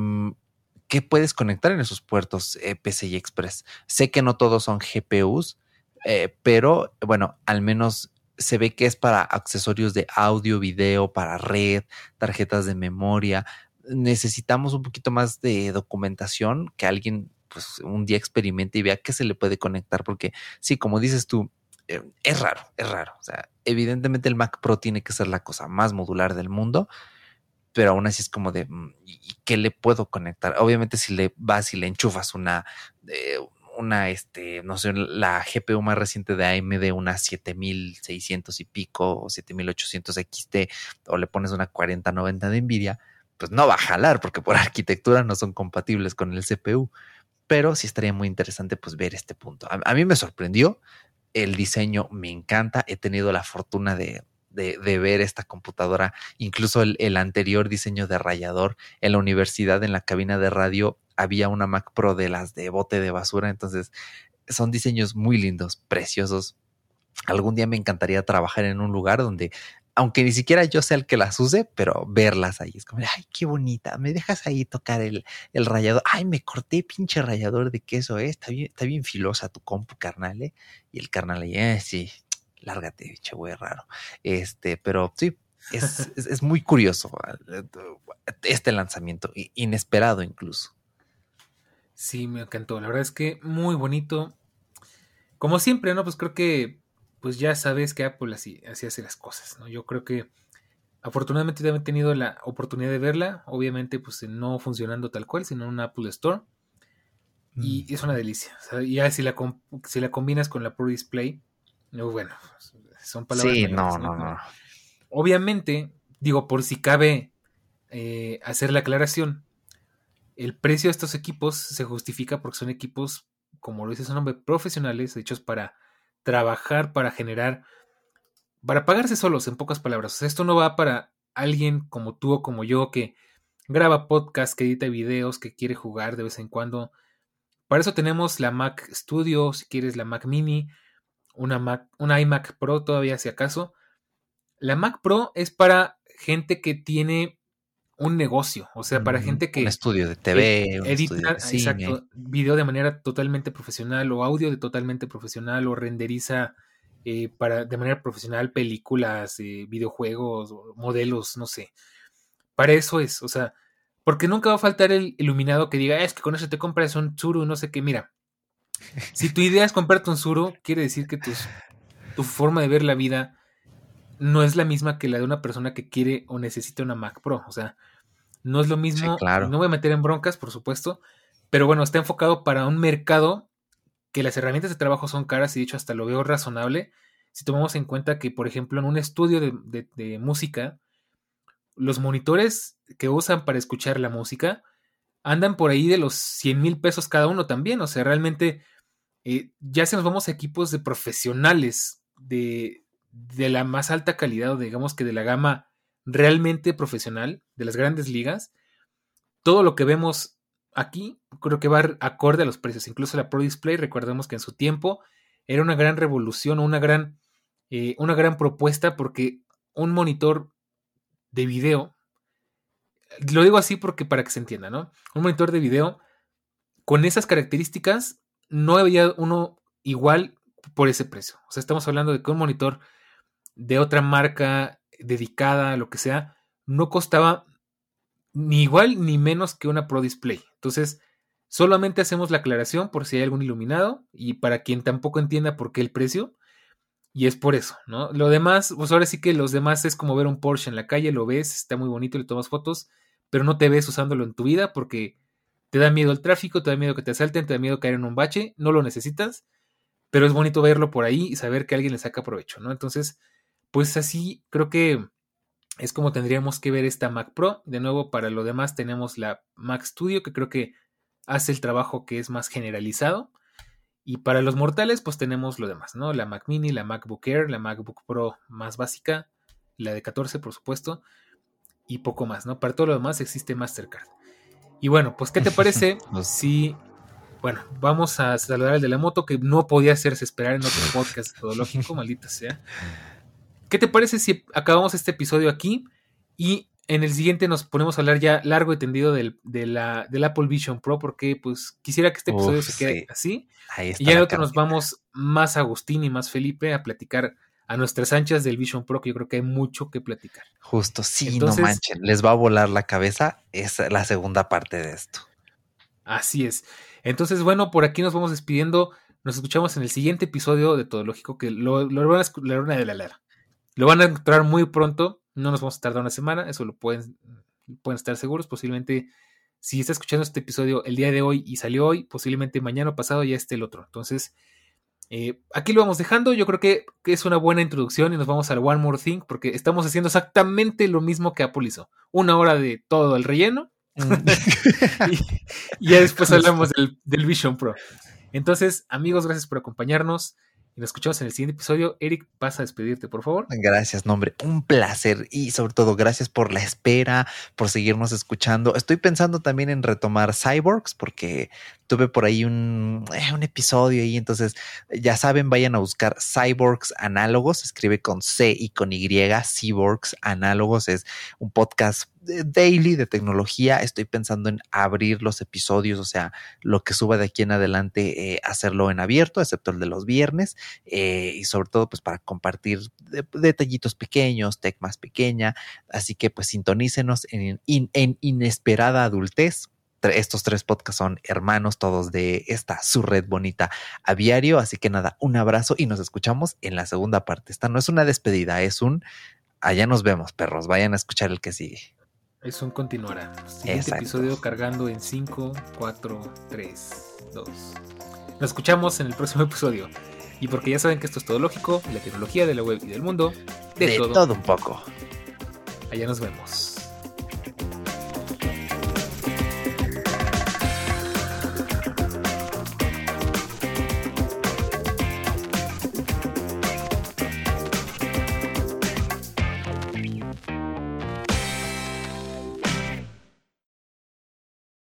¿Qué puedes conectar en esos puertos eh, PCI Express? Sé que no todos son GPUs, eh, pero bueno, al menos se ve que es para accesorios de audio, video, para red, tarjetas de memoria. Necesitamos un poquito más de documentación, que alguien pues un día experimente y vea qué se le puede conectar, porque sí, como dices tú, eh, es raro, es raro. O sea, evidentemente el Mac Pro tiene que ser la cosa más modular del mundo, pero aún así es como de, mm, ¿y qué le puedo conectar? Obviamente si le vas y le enchufas una, eh, una, este, no sé, la GPU más reciente de AMD, una 7600 y pico o 7800 XT, o le pones una 4090 de Nvidia, pues no va a jalar porque por arquitectura no son compatibles con el CPU. Pero sí estaría muy interesante pues ver este punto. A, mí me sorprendió, el diseño me encanta, he tenido la fortuna de, de, ver esta computadora, incluso el, el, anterior diseño de rayador en la universidad, en la cabina de radio, había una Mac Pro de las de bote de basura, entonces son diseños muy lindos, preciosos. Algún día me encantaría trabajar en un lugar donde, aunque ni siquiera yo sea el que las use, pero verlas ahí. Es como, ay, qué bonita, me dejas ahí tocar el, el rayador. Ay, me corté pinche rayador de queso, ¿eh? Está bien, está bien filosa tu compu, carnal, ¿eh? Y el carnal ahí, eh, sí, lárgate, bicho, güey, raro. Este, pero sí, es, es, muy curioso eh, este lanzamiento, inesperado incluso. Sí, me encantó. La verdad es que muy bonito. Como siempre, ¿no? Pues creo que, pues ya sabes que Apple así, así hace las cosas, ¿no? Yo creo que afortunadamente he tenido la oportunidad de verla, obviamente pues no funcionando tal cual, sino en un Apple Store. Y mm. es una delicia. y ya si la, si la combinas con la Pro Display, bueno, son palabras. Sí, no, no, no. Obviamente, digo, por si cabe eh, hacer la aclaración, el precio de estos equipos se justifica porque son equipos, como lo dice su nombre, profesionales, hechos para trabajar, para generar, para pagarse solos, en pocas palabras. esto no va para alguien como tú o como yo que graba podcast, que edita videos, que quiere jugar de vez en cuando. Para eso tenemos la Mac Studio, si quieres la Mac Mini, una Mac, una iMac Pro todavía si acaso. La Mac Pro es para gente que tiene un negocio, o sea, para gente que... Un estudio de TV, edita, exacto, video de manera totalmente profesional o audio de totalmente profesional o renderiza eh, para, de manera profesional películas, eh, videojuegos, modelos, no sé. Para eso es, o sea, porque nunca va a faltar el iluminado que diga, es que con eso te compras un Tsuru, no sé qué, mira. Si tu idea es comprarte un Tsuru, quiere decir que tu forma de ver la vida no es la misma que la de una persona que quiere o necesita una Mac Pro. O sea, no es lo mismo. claro. No voy a meter en broncas, por supuesto. Pero bueno, está enfocado para un mercado que las herramientas de trabajo son caras y de hecho hasta lo veo razonable. Si tomamos en cuenta que, por ejemplo, en un estudio de, música, los monitores que usan para escuchar la música andan por ahí de los 100 mil pesos cada uno también. O sea, realmente eh, ya se nos vamos a equipos de profesionales de, de la más alta calidad o digamos que de la gama realmente profesional de las grandes ligas, todo lo que vemos aquí creo que va acorde a los precios. Incluso la Pro Display, recordemos que en su tiempo era una gran revolución, una gran, eh, una gran propuesta porque un monitor de video, lo digo así porque para que se entienda, ¿no? Un monitor de video con esas características no había uno igual por ese precio. O sea, estamos hablando de que un monitor de otra marca dedicada, lo que sea, no costaba ni igual ni menos que una Pro Display. Entonces, solamente hacemos la aclaración por si hay algún iluminado y para quien tampoco entienda por qué el precio. Y es por eso, ¿no? Lo demás, pues ahora sí que los demás es como ver un Porsche en la calle, lo ves, está muy bonito, le tomas fotos, pero no te ves usándolo en tu vida porque te da miedo el tráfico, te da miedo que te asalten, te da miedo caer en un bache, no lo necesitas, pero es bonito verlo por ahí y saber que alguien le saca provecho, ¿no? Entonces, pues así creo que es como tendríamos que ver esta Mac Pro. De nuevo, para lo demás tenemos la Mac Studio, que creo que hace el trabajo que es más generalizado. Y para los mortales, pues tenemos lo demás, ¿no? La Mac Mini, la MacBook Air, la MacBook Pro más básica, la de 14, por supuesto, y poco más, ¿no? Para todo lo demás existe Mastercard. Y bueno, pues, ¿qué te parece si bueno, vamos a saludar al de la moto que no podía hacerse esperar en otro podcast lógico, maldita sea. ¿Qué te parece si acabamos este episodio aquí y en el siguiente nos ponemos a hablar ya largo y tendido del, de la, del Apple Vision Pro? Porque pues quisiera que este episodio se quede así. y ya en otro nos vamos más Agustín y más Felipe a platicar a nuestras anchas del Vision Pro, que yo creo que hay mucho que platicar. Justo, sí, no manchen, les va a volar la cabeza. Es la segunda parte de esto. Así es. Entonces, bueno, por aquí nos vamos despidiendo. Nos escuchamos en el siguiente episodio de Todo Lógico, que lo, lo van a Lo van a encontrar muy pronto. No nos vamos a tardar una semana. Eso lo pueden, pueden estar seguros. Posiblemente, si está escuchando este episodio el día de hoy y salió hoy, posiblemente mañana o pasado ya esté el otro. Entonces, eh, aquí lo vamos dejando. Yo creo que, es una buena introducción y nos vamos al One More Thing porque estamos haciendo exactamente lo mismo que Apple hizo. Una hora de todo el relleno. Mm. y, ya después hablamos del, del Vision Pro. Entonces, amigos, gracias por acompañarnos. Y nos escuchamos en el siguiente episodio. Eric, vas a despedirte, por favor. Gracias, nombre. Un placer. Y sobre todo, gracias por la espera, por seguirnos escuchando. Estoy pensando también en retomar Cyborgs, porque tuve por ahí un, eh, un episodio y entonces ya saben, vayan a buscar Cyborgs Análogos, escribe con C y con Y, Cyborgs Análogos, es un podcast daily de tecnología. Estoy pensando en abrir los episodios, o sea, lo que suba de aquí en adelante, eh, hacerlo en abierto, excepto el de los viernes, eh, y sobre todo, pues para compartir detallitos pequeños, tech más pequeña. Así que, pues, sintonícenos en, en Inesperada Adultez estos tres podcasts son hermanos, todos de esta su red bonita aviario. Así que nada, un abrazo y nos escuchamos en la segunda parte. Esta no es una despedida, es un allá nos vemos, perros. Vayan a escuchar el que sigue. Es un continuará. Siguiente episodio cargando en 5, 4, 3, 2. Nos escuchamos en el próximo episodio. Y porque ya saben que esto es todo lógico, la tecnología de la web y del mundo, de, todo. todo un poco. Allá nos vemos.